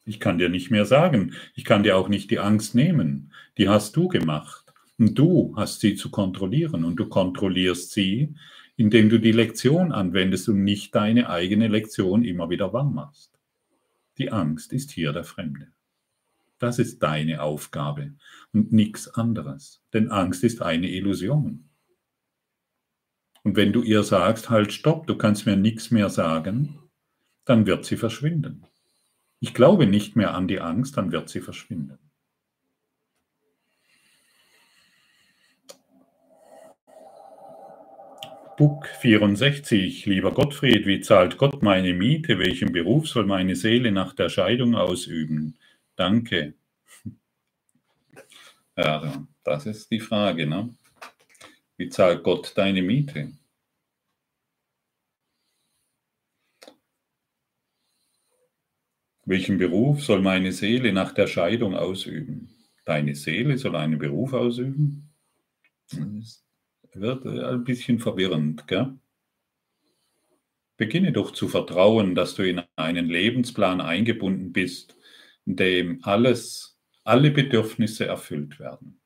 [SPEAKER 1] Ich kann dir nicht mehr sagen. Ich kann dir auch nicht die Angst nehmen. Die hast du gemacht. Und du hast sie zu kontrollieren. Und du kontrollierst sie, indem du die Lektion anwendest und nicht deine eigene Lektion immer wieder warm machst. Die Angst ist hier der Fremde. Das ist deine Aufgabe und nichts anderes. Denn Angst ist eine Illusion. Und wenn du ihr sagst, halt, stopp, du kannst mir nichts mehr sagen, dann wird sie verschwinden. Ich glaube nicht mehr an die Angst, dann wird sie verschwinden. Buck 64, lieber Gottfried, wie zahlt Gott meine Miete? Welchen Beruf soll meine Seele nach der Scheidung ausüben? Danke. [laughs] Ja, das ist die Frage. Ne? Wie zahlt Gott deine Miete? Welchen Beruf soll meine Seele nach der Scheidung ausüben? Deine Seele soll einen Beruf ausüben? Das wird ein bisschen verwirrend, gell? Beginne doch zu vertrauen, dass du in einen Lebensplan eingebunden bist, in dem alles, alle Bedürfnisse erfüllt werden.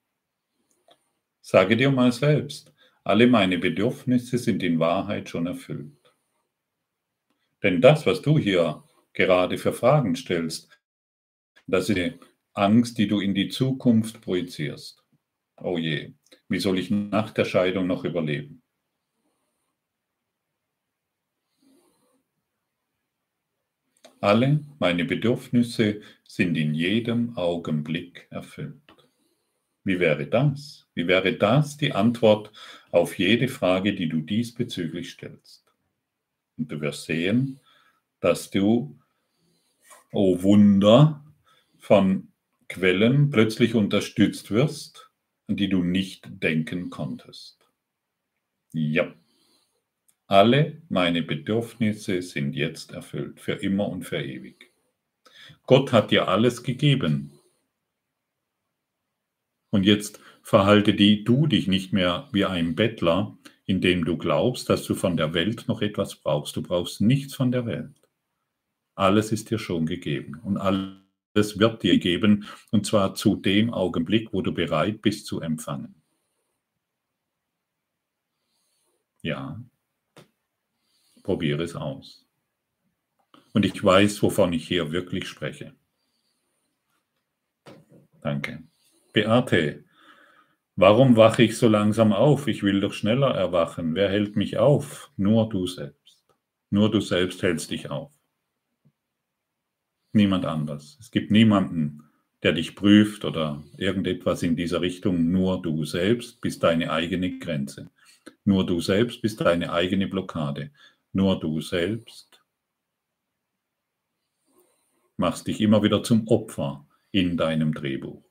[SPEAKER 1] Sage dir mal selbst, alle meine Bedürfnisse sind in Wahrheit schon erfüllt. Denn das, was du hier gerade für Fragen stellst. Das ist die Angst, die du in die Zukunft projizierst. Oh je, wie soll ich nach der Scheidung noch überleben? Alle meine Bedürfnisse sind in jedem Augenblick erfüllt. Wie wäre das? Wie wäre das die Antwort auf jede Frage, die du diesbezüglich stellst? Und du wirst sehen, dass du oh Wunder, von Quellen plötzlich unterstützt wirst, an die du nicht denken konntest. Ja, alle meine Bedürfnisse sind jetzt erfüllt, für immer und für ewig. Gott hat dir alles gegeben. Und jetzt verhalte die, du dich nicht mehr wie ein Bettler, indem du glaubst, dass du von der Welt noch etwas brauchst. Du brauchst nichts von der Welt. Alles ist dir schon gegeben und alles wird dir geben und zwar zu dem Augenblick, wo du bereit bist zu empfangen. Ja, probiere es aus. Und ich weiß, wovon ich hier wirklich spreche. Danke. Beate, warum wache ich so langsam auf? Ich will doch schneller erwachen. Wer hält mich auf? Nur du selbst. Nur du selbst hältst dich auf niemand anders. Es gibt niemanden, der dich prüft oder irgendetwas in dieser Richtung. Nur du selbst bist deine eigene Grenze. Nur du selbst bist deine eigene Blockade. Nur du selbst machst dich immer wieder zum Opfer in deinem Drehbuch.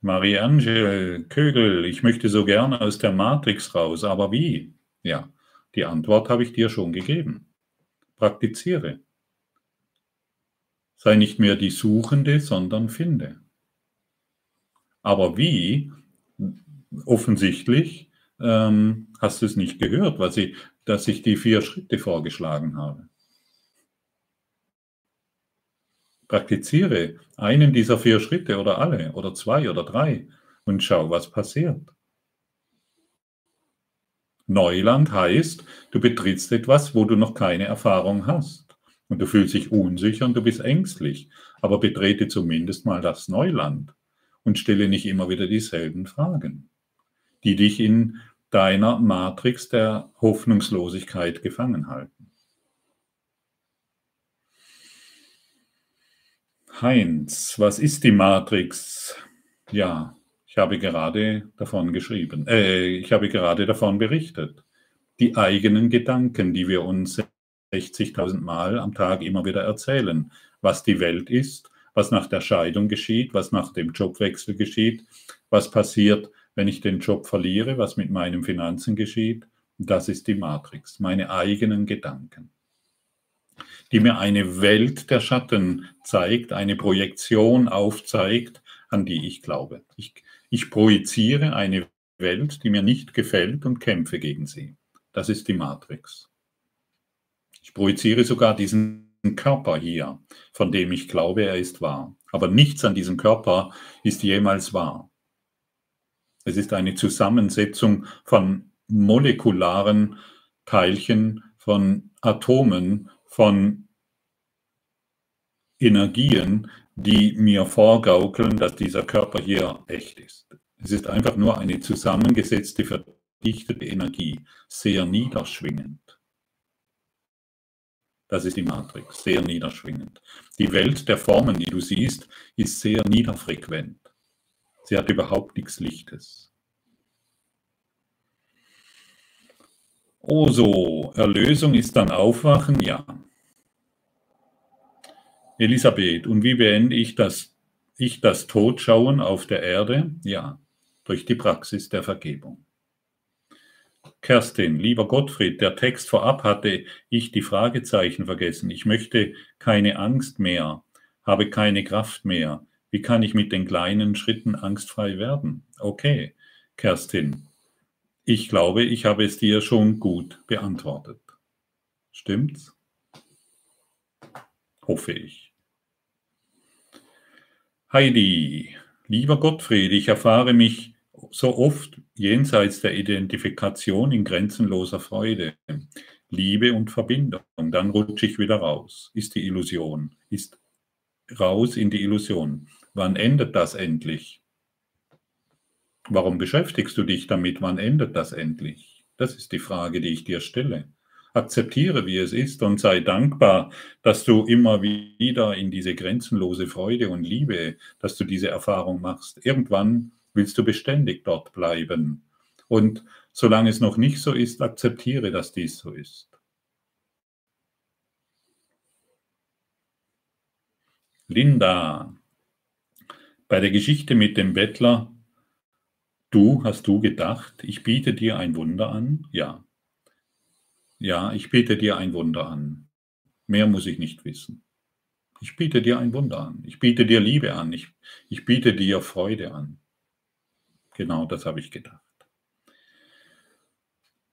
[SPEAKER 1] Marie-Angel Kögel, ich möchte so gerne aus der Matrix raus, aber wie? Ja, die Antwort habe ich dir schon gegeben. Praktiziere. Sei nicht mehr die Suchende, sondern finde. Aber wie? Offensichtlich ähm, hast du es nicht gehört, was ich, dass ich die vier Schritte vorgeschlagen habe. Praktiziere einen dieser vier Schritte oder alle oder zwei oder drei und schau, was passiert. Neuland heißt, du betrittst etwas, wo du noch keine Erfahrung hast. Und du fühlst dich unsicher und du bist ängstlich. Aber betrete zumindest mal das Neuland und stelle nicht immer wieder dieselben Fragen, die dich in deiner Matrix der Hoffnungslosigkeit gefangen halten. Heinz, was ist die Matrix? Ja, ich habe gerade davon geschrieben, äh, ich habe gerade davon berichtet. Die eigenen Gedanken, die wir uns 60.000 Mal am Tag immer wieder erzählen, was die Welt ist, was nach der Scheidung geschieht, was nach dem Jobwechsel geschieht, was passiert, wenn ich den Job verliere, was mit meinen Finanzen geschieht. Das ist die Matrix, meine eigenen Gedanken, die mir eine Welt der Schatten zeigt, eine Projektion aufzeigt, an die ich glaube. Ich, ich projiziere eine Welt, die mir nicht gefällt und kämpfe gegen sie. Das ist die Matrix. Ich projiziere sogar diesen Körper hier, von dem ich glaube, er ist wahr. Aber nichts an diesem Körper ist jemals wahr. Es ist eine Zusammensetzung von molekularen Teilchen, von Atomen, von Energien, die mir vorgaukeln, dass dieser Körper hier echt ist. Es ist einfach nur eine zusammengesetzte, verdichtete Energie, sehr niederschwingend. Das ist die Matrix, sehr niederschwingend. Die Welt der Formen, die du siehst, ist sehr niederfrequent. Sie hat überhaupt nichts Lichtes. Oh so, Erlösung ist dann Aufwachen, ja. Elisabeth, und wie beende ich das, ich das Todschauen auf der Erde? Ja, durch die Praxis der Vergebung. Kerstin, lieber Gottfried, der Text vorab hatte ich die Fragezeichen vergessen. Ich möchte keine Angst mehr, habe keine Kraft mehr. Wie kann ich mit den kleinen Schritten angstfrei werden? Okay, Kerstin, ich glaube, ich habe es dir schon gut beantwortet. Stimmt's? Hoffe ich. Heidi, lieber Gottfried, ich erfahre mich so oft jenseits der Identifikation in grenzenloser Freude, Liebe und Verbindung. Dann rutsche ich wieder raus. Ist die Illusion. Ist raus in die Illusion. Wann endet das endlich? Warum beschäftigst du dich damit? Wann endet das endlich? Das ist die Frage, die ich dir stelle. Akzeptiere, wie es ist und sei dankbar, dass du immer wieder in diese grenzenlose Freude und Liebe, dass du diese Erfahrung machst. Irgendwann willst du beständig dort bleiben. Und solange es noch nicht so ist, akzeptiere, dass dies so ist. Linda, bei der Geschichte mit dem Bettler, du hast du gedacht, ich biete dir ein Wunder an? Ja. Ja, ich biete dir ein Wunder an. Mehr muss ich nicht wissen. Ich biete dir ein Wunder an. Ich biete dir Liebe an. Ich, ich biete dir Freude an. Genau das habe ich gedacht.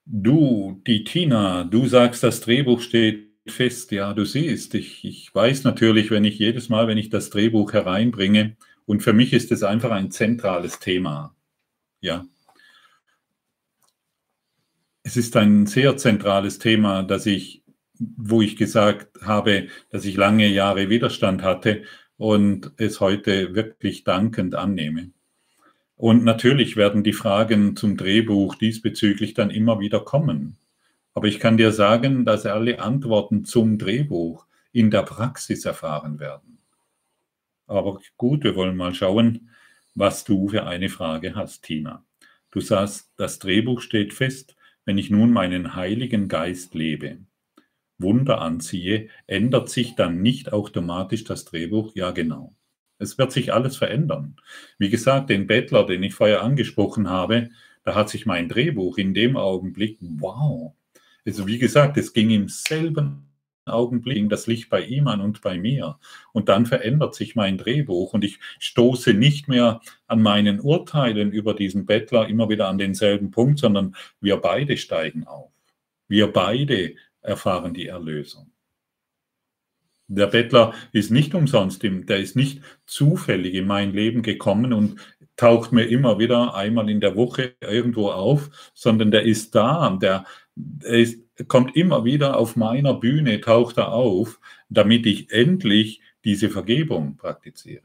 [SPEAKER 1] Du, die Tina, du sagst, das Drehbuch steht fest. Ja, du siehst, ich, ich weiß natürlich, wenn ich jedes Mal, wenn ich das Drehbuch hereinbringe, und für mich ist es einfach ein zentrales Thema. Ja, es ist ein sehr zentrales Thema, dass ich, wo ich gesagt habe, dass ich lange Jahre Widerstand hatte und es heute wirklich dankend annehme. Und natürlich werden die Fragen zum Drehbuch diesbezüglich dann immer wieder kommen. Aber ich kann dir sagen, dass alle Antworten zum Drehbuch in der Praxis erfahren werden. Aber gut, wir wollen mal schauen, was du für eine Frage hast, Tina. Du sagst, das Drehbuch steht fest wenn ich nun meinen Heiligen Geist lebe, Wunder anziehe, ändert sich dann nicht automatisch das Drehbuch? Ja, genau. Es wird sich alles verändern. Wie gesagt, den Bettler, den ich vorher angesprochen habe, da hat sich mein Drehbuch in dem Augenblick, wow. Also wie gesagt, es ging im selben Augenblick das Licht bei ihm an und bei mir. Und dann verändert sich mein Drehbuch und ich stoße nicht mehr an meinen Urteilen über diesen Bettler immer wieder an denselben Punkt, sondern wir beide steigen auf. Wir beide erfahren die Erlösung. Der Bettler ist nicht umsonst, der ist nicht zufällig in mein Leben gekommen und taucht mir immer wieder einmal in der Woche irgendwo auf, sondern der ist da, der, er ist, kommt immer wieder auf meiner Bühne, taucht er auf, damit ich endlich diese Vergebung praktiziere.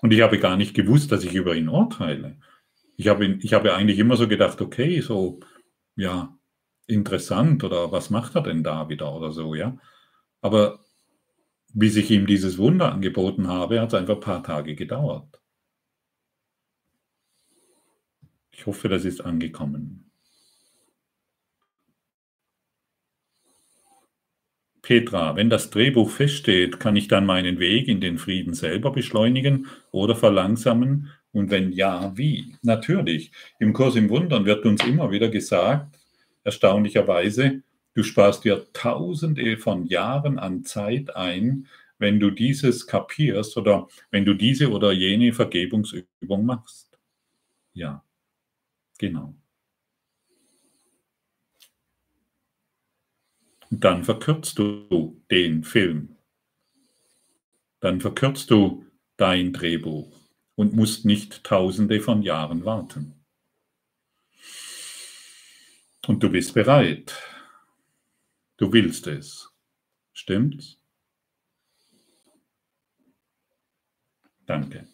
[SPEAKER 1] Und ich habe gar nicht gewusst, dass ich über ihn urteile. Ich habe, ich habe eigentlich immer so gedacht, okay, so, ja, interessant oder was macht er denn da wieder oder so, ja. Aber bis ich ihm dieses Wunder angeboten habe, hat es einfach ein paar Tage gedauert. Ich hoffe, das ist angekommen. Petra, wenn das Drehbuch feststeht, kann ich dann meinen Weg in den Frieden selber beschleunigen oder verlangsamen? Und wenn ja, wie? Natürlich. Im Kurs im Wundern wird uns immer wieder gesagt, erstaunlicherweise, du sparst dir tausende von Jahren an Zeit ein, wenn du dieses kapierst oder wenn du diese oder jene Vergebungsübung machst. Ja. Genau. Und dann verkürzt du den Film. Dann verkürzt du dein Drehbuch und musst nicht tausende von Jahren warten. Und du bist bereit. Du willst es. Stimmt's? Danke.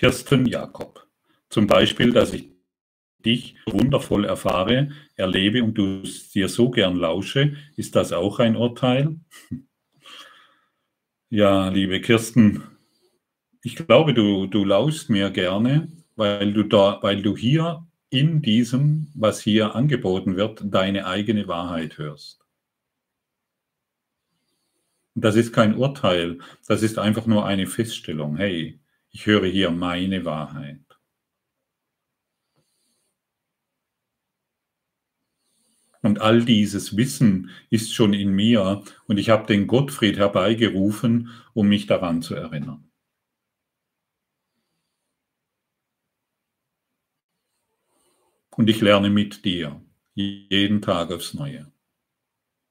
[SPEAKER 1] Kirsten Jakob. Zum Beispiel, dass ich dich wundervoll erfahre, erlebe und du dir so gern lausche, ist das auch ein Urteil? [laughs] Ja, liebe Kirsten, ich glaube, du, du lauschst mir gerne, weil du, da, weil du hier in diesem, was hier angeboten wird, deine eigene Wahrheit hörst. Das ist kein Urteil, das ist einfach nur eine Feststellung. Hey, ich höre hier meine Wahrheit. Und all dieses Wissen ist schon in mir und ich habe den Gottfried herbeigerufen, um mich daran zu erinnern. Und ich lerne mit dir jeden Tag aufs Neue.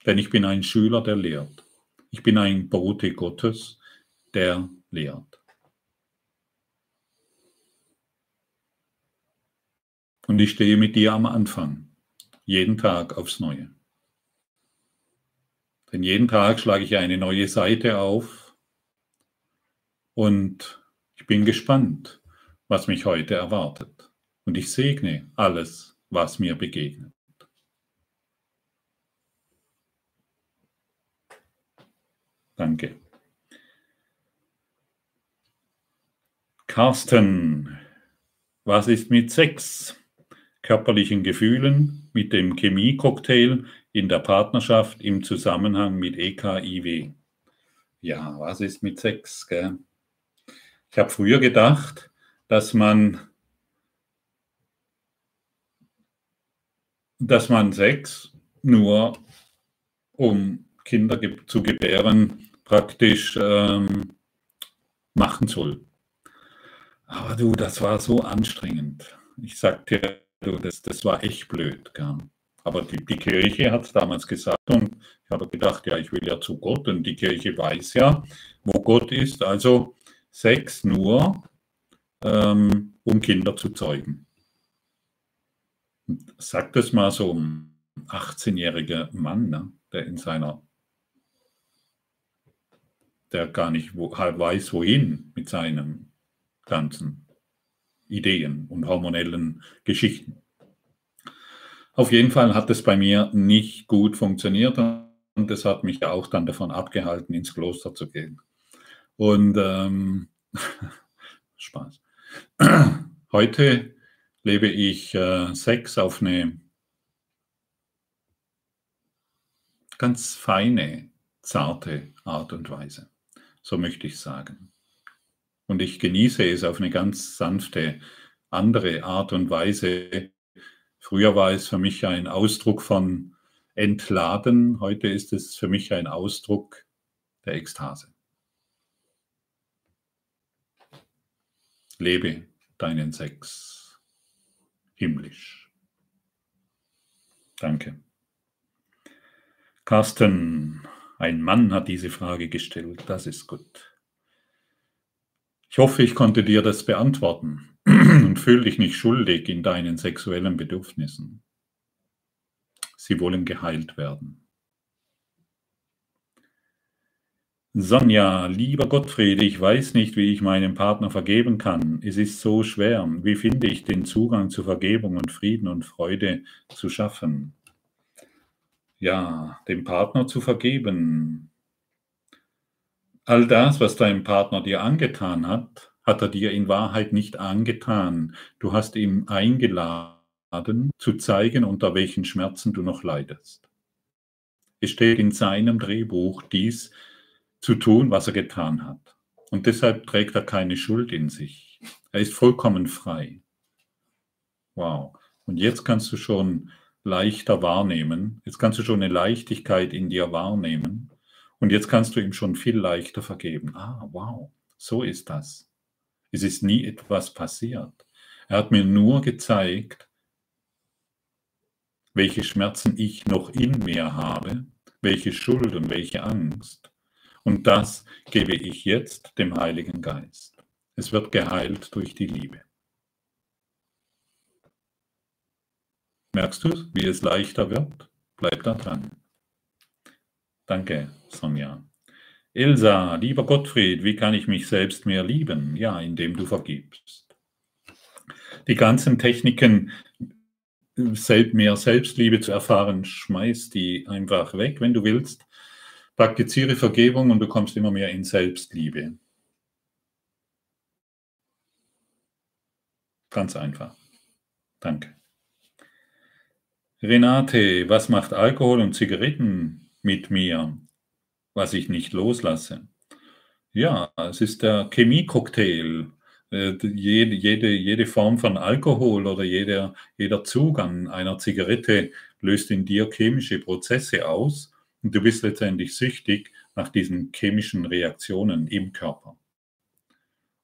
[SPEAKER 1] Denn ich bin ein Schüler, der lehrt. Ich bin ein Bote Gottes, der lehrt. Und ich stehe mit dir am Anfang jeden Tag aufs Neue. Denn jeden Tag schlage ich eine neue Seite auf und ich bin gespannt, was mich heute erwartet. Und ich segne alles, was mir begegnet. Danke. Carsten, was ist mit Sex? Körperlichen Gefühlen mit dem Chemiecocktail in der Partnerschaft im Zusammenhang mit EKIW. Ja, was ist mit Sex? Gell? Ich habe früher gedacht, dass man, dass man Sex nur um Kinder zu gebären praktisch ähm, machen soll. Aber du, das war so anstrengend. Ich sagte Du, das, das war echt blöd. Gell? Aber die, die Kirche hat es damals gesagt und ich habe gedacht, ja, ich will ja zu Gott und die Kirche weiß ja, wo Gott ist. Also Sex nur, ähm, um Kinder zu zeugen. Sagt das mal so ein 18-jähriger Mann, ne, der in seiner, der gar nicht wo, halt weiß, wohin mit seinen ganzen Ideen und hormonellen Geschichten. Auf jeden Fall hat es bei mir nicht gut funktioniert und das hat mich auch dann davon abgehalten, ins Kloster zu gehen. Und ähm, [laughs] Spaß. [clears throat] Heute lebe ich äh, Sex auf eine ganz feine, zarte Art und Weise. So möchte ich sagen. Und ich genieße es auf eine ganz sanfte, andere Art und Weise. Früher war es für mich ein Ausdruck von Entladen, heute ist es für mich ein Ausdruck der Ekstase. Lebe deinen Sex himmlisch. Danke. Carsten, ein Mann hat diese Frage gestellt, das ist gut. Ich hoffe, ich konnte dir das beantworten [clears throat] und fühl dich nicht schuldig in deinen sexuellen Bedürfnissen. Sie wollen geheilt werden. Sonja, lieber Gottfried, ich weiß nicht, wie ich meinem Partner vergeben kann. Es ist so schwer. Wie finde ich den Zugang zu Vergebung und Frieden und Freude zu schaffen? Ja, dem Partner zu vergeben, All das, was dein Partner dir angetan hat, hat er dir in Wahrheit nicht angetan. Du hast ihm eingeladen, zu zeigen, unter welchen Schmerzen du noch leidest. Es steht in seinem Drehbuch, dies zu tun, was er getan hat. Und deshalb trägt er keine Schuld in sich. Er ist vollkommen frei. Wow. Und jetzt kannst du schon leichter wahrnehmen, jetzt kannst du schon eine Leichtigkeit in dir wahrnehmen, und jetzt kannst du ihm schon viel leichter vergeben. Ah, wow, so ist das. Es ist nie etwas passiert. Er hat mir nur gezeigt, welche Schmerzen ich noch in mir habe, welche Schuld und welche Angst. Und das gebe ich jetzt dem Heiligen Geist. Es wird geheilt durch die Liebe. Merkst du, wie es leichter wird? Bleib da dran. Danke, Sonja. Ilsa, lieber Gottfried, wie kann ich mich selbst mehr lieben? Ja, indem du vergibst. Die ganzen Techniken, mehr Selbstliebe zu erfahren, schmeiß die einfach weg, wenn du willst. Praktiziere Vergebung und du kommst immer mehr in Selbstliebe. Ganz einfach. Danke. Renate, was macht Alkohol und Zigaretten mit mir, was ich nicht loslasse? Ja, es ist der Chemiecocktail. Äh, jede, jede, jede Form von Alkohol oder jeder, jeder Zug einer Zigarette löst in dir chemische Prozesse aus und du bist letztendlich süchtig nach diesen chemischen Reaktionen im Körper.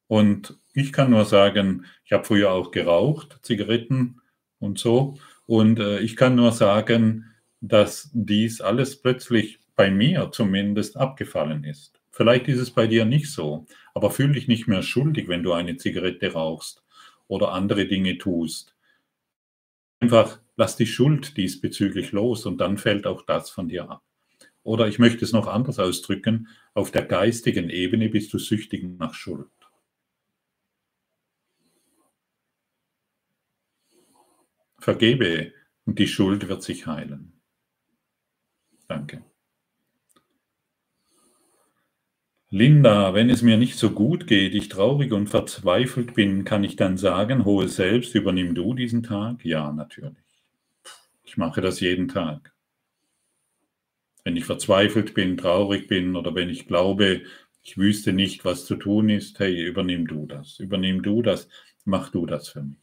[SPEAKER 1] Und ich kann nur sagen, ich habe früher auch geraucht, Zigaretten und so. Und äh, ich kann nur sagen, dass dies alles plötzlich bei mir zumindest abgefallen ist. Vielleicht ist es bei dir nicht so, aber fühl dich nicht mehr schuldig, wenn du eine Zigarette rauchst oder andere Dinge tust. Einfach lass die Schuld diesbezüglich los und dann fällt auch das von dir ab. Oder ich möchte es noch anders ausdrücken, auf der geistigen Ebene bist du süchtig nach Schuld. Vergebe und die Schuld wird sich heilen. Danke. Linda, wenn es mir nicht so gut geht, ich traurig und verzweifelt bin, kann ich dann sagen, hohe Selbst, übernimm du diesen Tag? Ja, natürlich. Ich mache das jeden Tag. Wenn ich verzweifelt bin, traurig bin oder wenn ich glaube, ich wüsste nicht, was zu tun ist, hey, übernimm du das. Übernimm du das, mach du das für mich.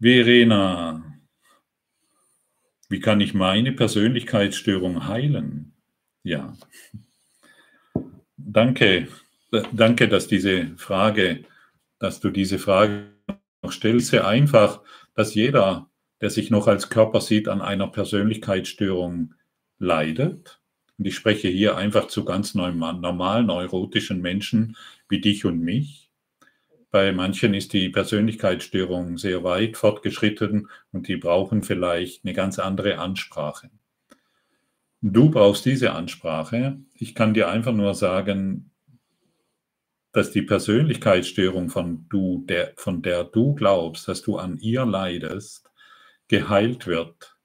[SPEAKER 1] Verena, wie kann ich meine Persönlichkeitsstörung heilen? Ja. Danke, danke, dass diese Frage, dass du diese Frage noch stellst. Sehr einfach, dass jeder, der sich noch als Körper sieht, an einer Persönlichkeitsstörung leidet. Und ich spreche hier einfach zu ganz normalen neurotischen Menschen wie dich und mich. Bei manchen ist die Persönlichkeitsstörung sehr weit fortgeschritten und die brauchen vielleicht eine ganz andere Ansprache. Du brauchst diese Ansprache. Ich kann dir einfach nur sagen, dass die Persönlichkeitsstörung von, du, der, von der du glaubst, dass du an ihr leidest, geheilt wird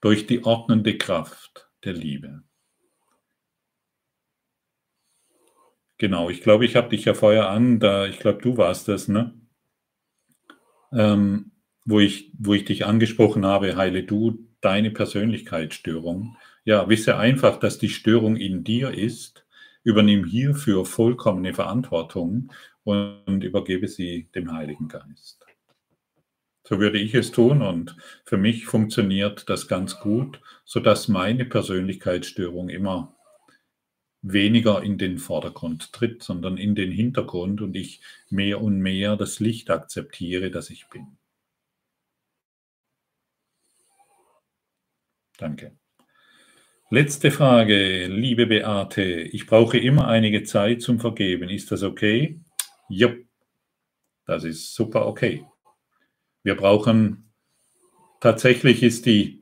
[SPEAKER 1] durch die ordnende Kraft der Liebe. Genau, ich glaube, ich habe dich ja vorher an, da, ich glaube, du warst das, ne? Ähm, wo, ich, wo ich dich angesprochen habe, heile du deine Persönlichkeitsstörung. Ja, wisse einfach, dass die Störung in dir ist, übernimm hierfür vollkommene Verantwortung und übergebe sie dem Heiligen Geist. So würde ich es tun und für mich funktioniert das ganz gut, sodass meine Persönlichkeitsstörung immer weniger in den Vordergrund tritt, sondern in den Hintergrund und ich mehr und mehr das Licht akzeptiere, das ich bin. Danke. Letzte Frage, liebe Beate. Ich brauche immer einige Zeit zum Vergeben. Ist das okay? Ja, das ist super okay. Wir brauchen, tatsächlich ist die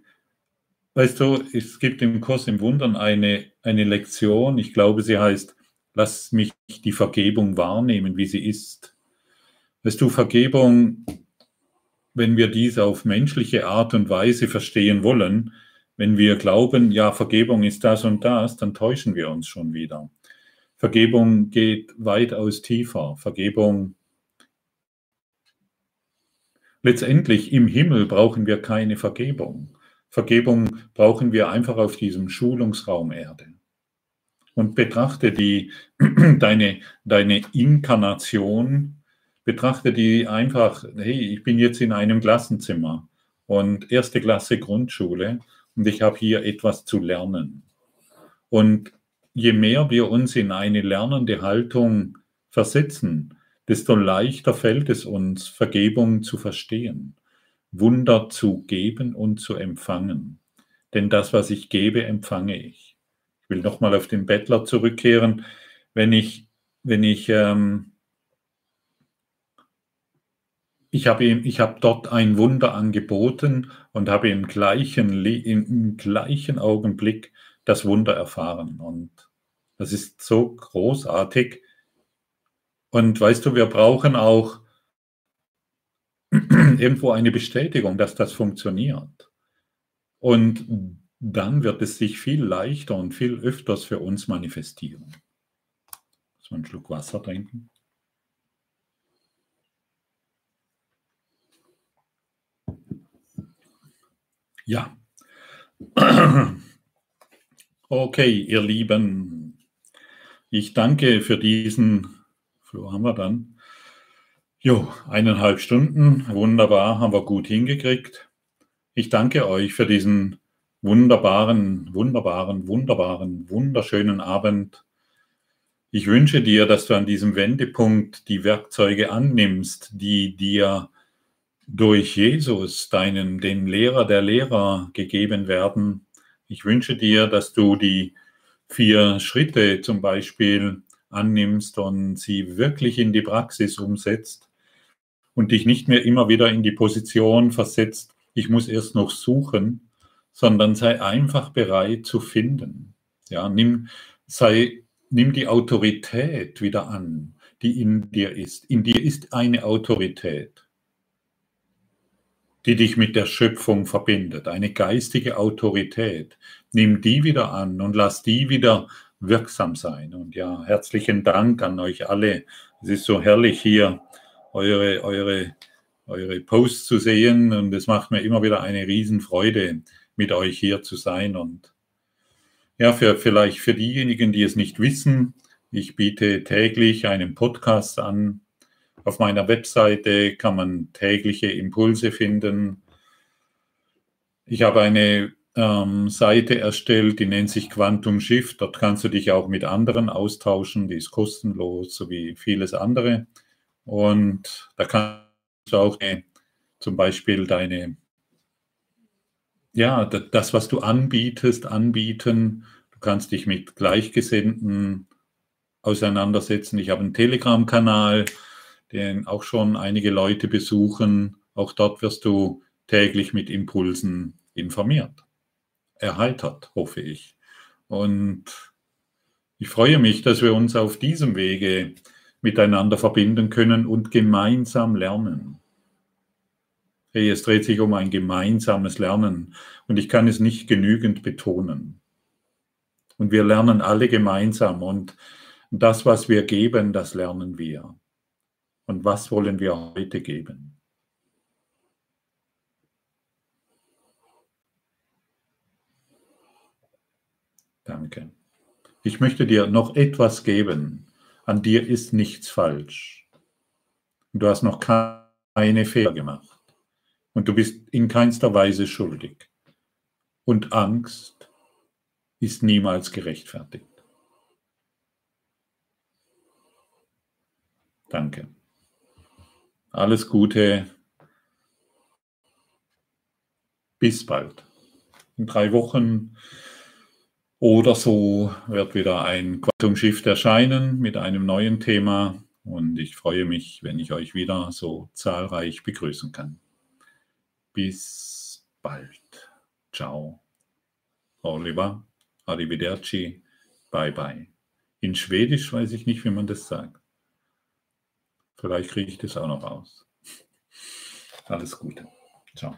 [SPEAKER 1] Weißt du, es gibt im Kurs im Wundern eine, eine Lektion, ich glaube, sie heißt, lass mich die Vergebung wahrnehmen, wie sie ist. Weißt du, Vergebung, wenn wir dies auf menschliche Art und Weise verstehen wollen, wenn wir glauben, ja, Vergebung ist das und das, dann täuschen wir uns schon wieder. Vergebung geht weitaus tiefer. Vergebung Letztendlich im Himmel brauchen wir keine Vergebung. Vergebung brauchen wir einfach auf diesem Schulungsraum Erde. Und betrachte die, [clears throat] deine, deine Inkarnation, betrachte die einfach, hey, ich bin jetzt in einem Klassenzimmer und erste Klasse Grundschule und ich habe hier etwas zu lernen. Und je mehr wir uns in eine lernende Haltung versetzen, desto leichter fällt es uns, Vergebung zu verstehen. Wunder zu geben und zu empfangen. Denn das, was ich gebe, empfange ich. Ich will nochmal auf den Bettler zurückkehren. Wenn ich, wenn ich, ähm, ich habe ihm, ich habe dort ein Wunder angeboten und habe im gleichen, im gleichen Augenblick das Wunder erfahren. Und das ist so großartig. Und weißt du, wir brauchen auch [clears throat] irgendwo eine Bestätigung, dass das funktioniert. Und dann wird es sich viel leichter und viel öfters für uns manifestieren. So einen Schluck Wasser trinken. Ja. [clears throat] Okay, ihr Lieben, ich danke für diesen, wo haben wir dann? Jo, eineinhalb Stunden, wunderbar, haben wir gut hingekriegt. Ich danke euch für diesen wunderbaren, wunderbaren, wunderbaren, wunderschönen Abend. Ich wünsche dir, dass du an diesem Wendepunkt die Werkzeuge annimmst, die dir durch Jesus, deinen, den Lehrer der Lehrer, gegeben werden. Ich wünsche dir, dass du die vier Schritte zum Beispiel annimmst und sie wirklich in die Praxis umsetzt und dich nicht mehr immer wieder in die Position versetzt, ich muss erst noch suchen, sondern sei einfach bereit zu finden. Ja, nimm, sei, nimm die Autorität wieder an, die in dir ist. In dir ist eine Autorität die dich mit der Schöpfung verbindet, eine geistige Autorität. Nimm die wieder an und lass die wieder wirksam sein. Und ja, herzlichen Dank an euch alle. Es ist so herrlich hier, eure, eure, eure Posts zu sehen. Und es macht mir immer wieder eine Riesenfreude, mit euch hier zu sein. Und ja, für, vielleicht für diejenigen, die es nicht wissen, ich biete täglich einen Podcast an, auf meiner Webseite kann man tägliche Impulse finden. Ich habe eine ähm, Seite erstellt, die nennt sich Quantum Shift. Dort kannst du dich auch mit anderen austauschen. Die ist kostenlos, so wie vieles andere. Und da kannst du auch äh, zum Beispiel deine, ja, das, was du anbietest, anbieten. Du kannst dich mit Gleichgesinnten auseinandersetzen. Ich habe einen Telegram-Kanal den auch schon einige Leute besuchen. Auch dort wirst du täglich mit Impulsen informiert, erheitert, hoffe ich. Und ich freue mich, dass wir uns auf diesem Wege miteinander verbinden können und gemeinsam lernen. Hey, es dreht sich um ein gemeinsames Lernen und ich kann es nicht genügend betonen. Und wir lernen alle gemeinsam und das, was wir geben, das lernen wir und was wollen wir heute geben? Danke. Ich möchte dir noch etwas geben. An dir ist nichts falsch. Du hast noch keine Fehler gemacht. Und du bist in keinster Weise schuldig. Und Angst ist niemals gerechtfertigt. Danke. Alles Gute. Bis bald. In drei Wochen oder so wird wieder ein Quantum Shift erscheinen mit einem neuen Thema. Und ich freue mich, wenn ich euch wieder so zahlreich begrüßen kann. Bis bald. Ciao. Oliver. Arrivederci. Bye bye. In Schwedisch weiß ich nicht, wie man das sagt. Vielleicht kriege ich das auch noch raus. [laughs] Alles Gute. Ciao.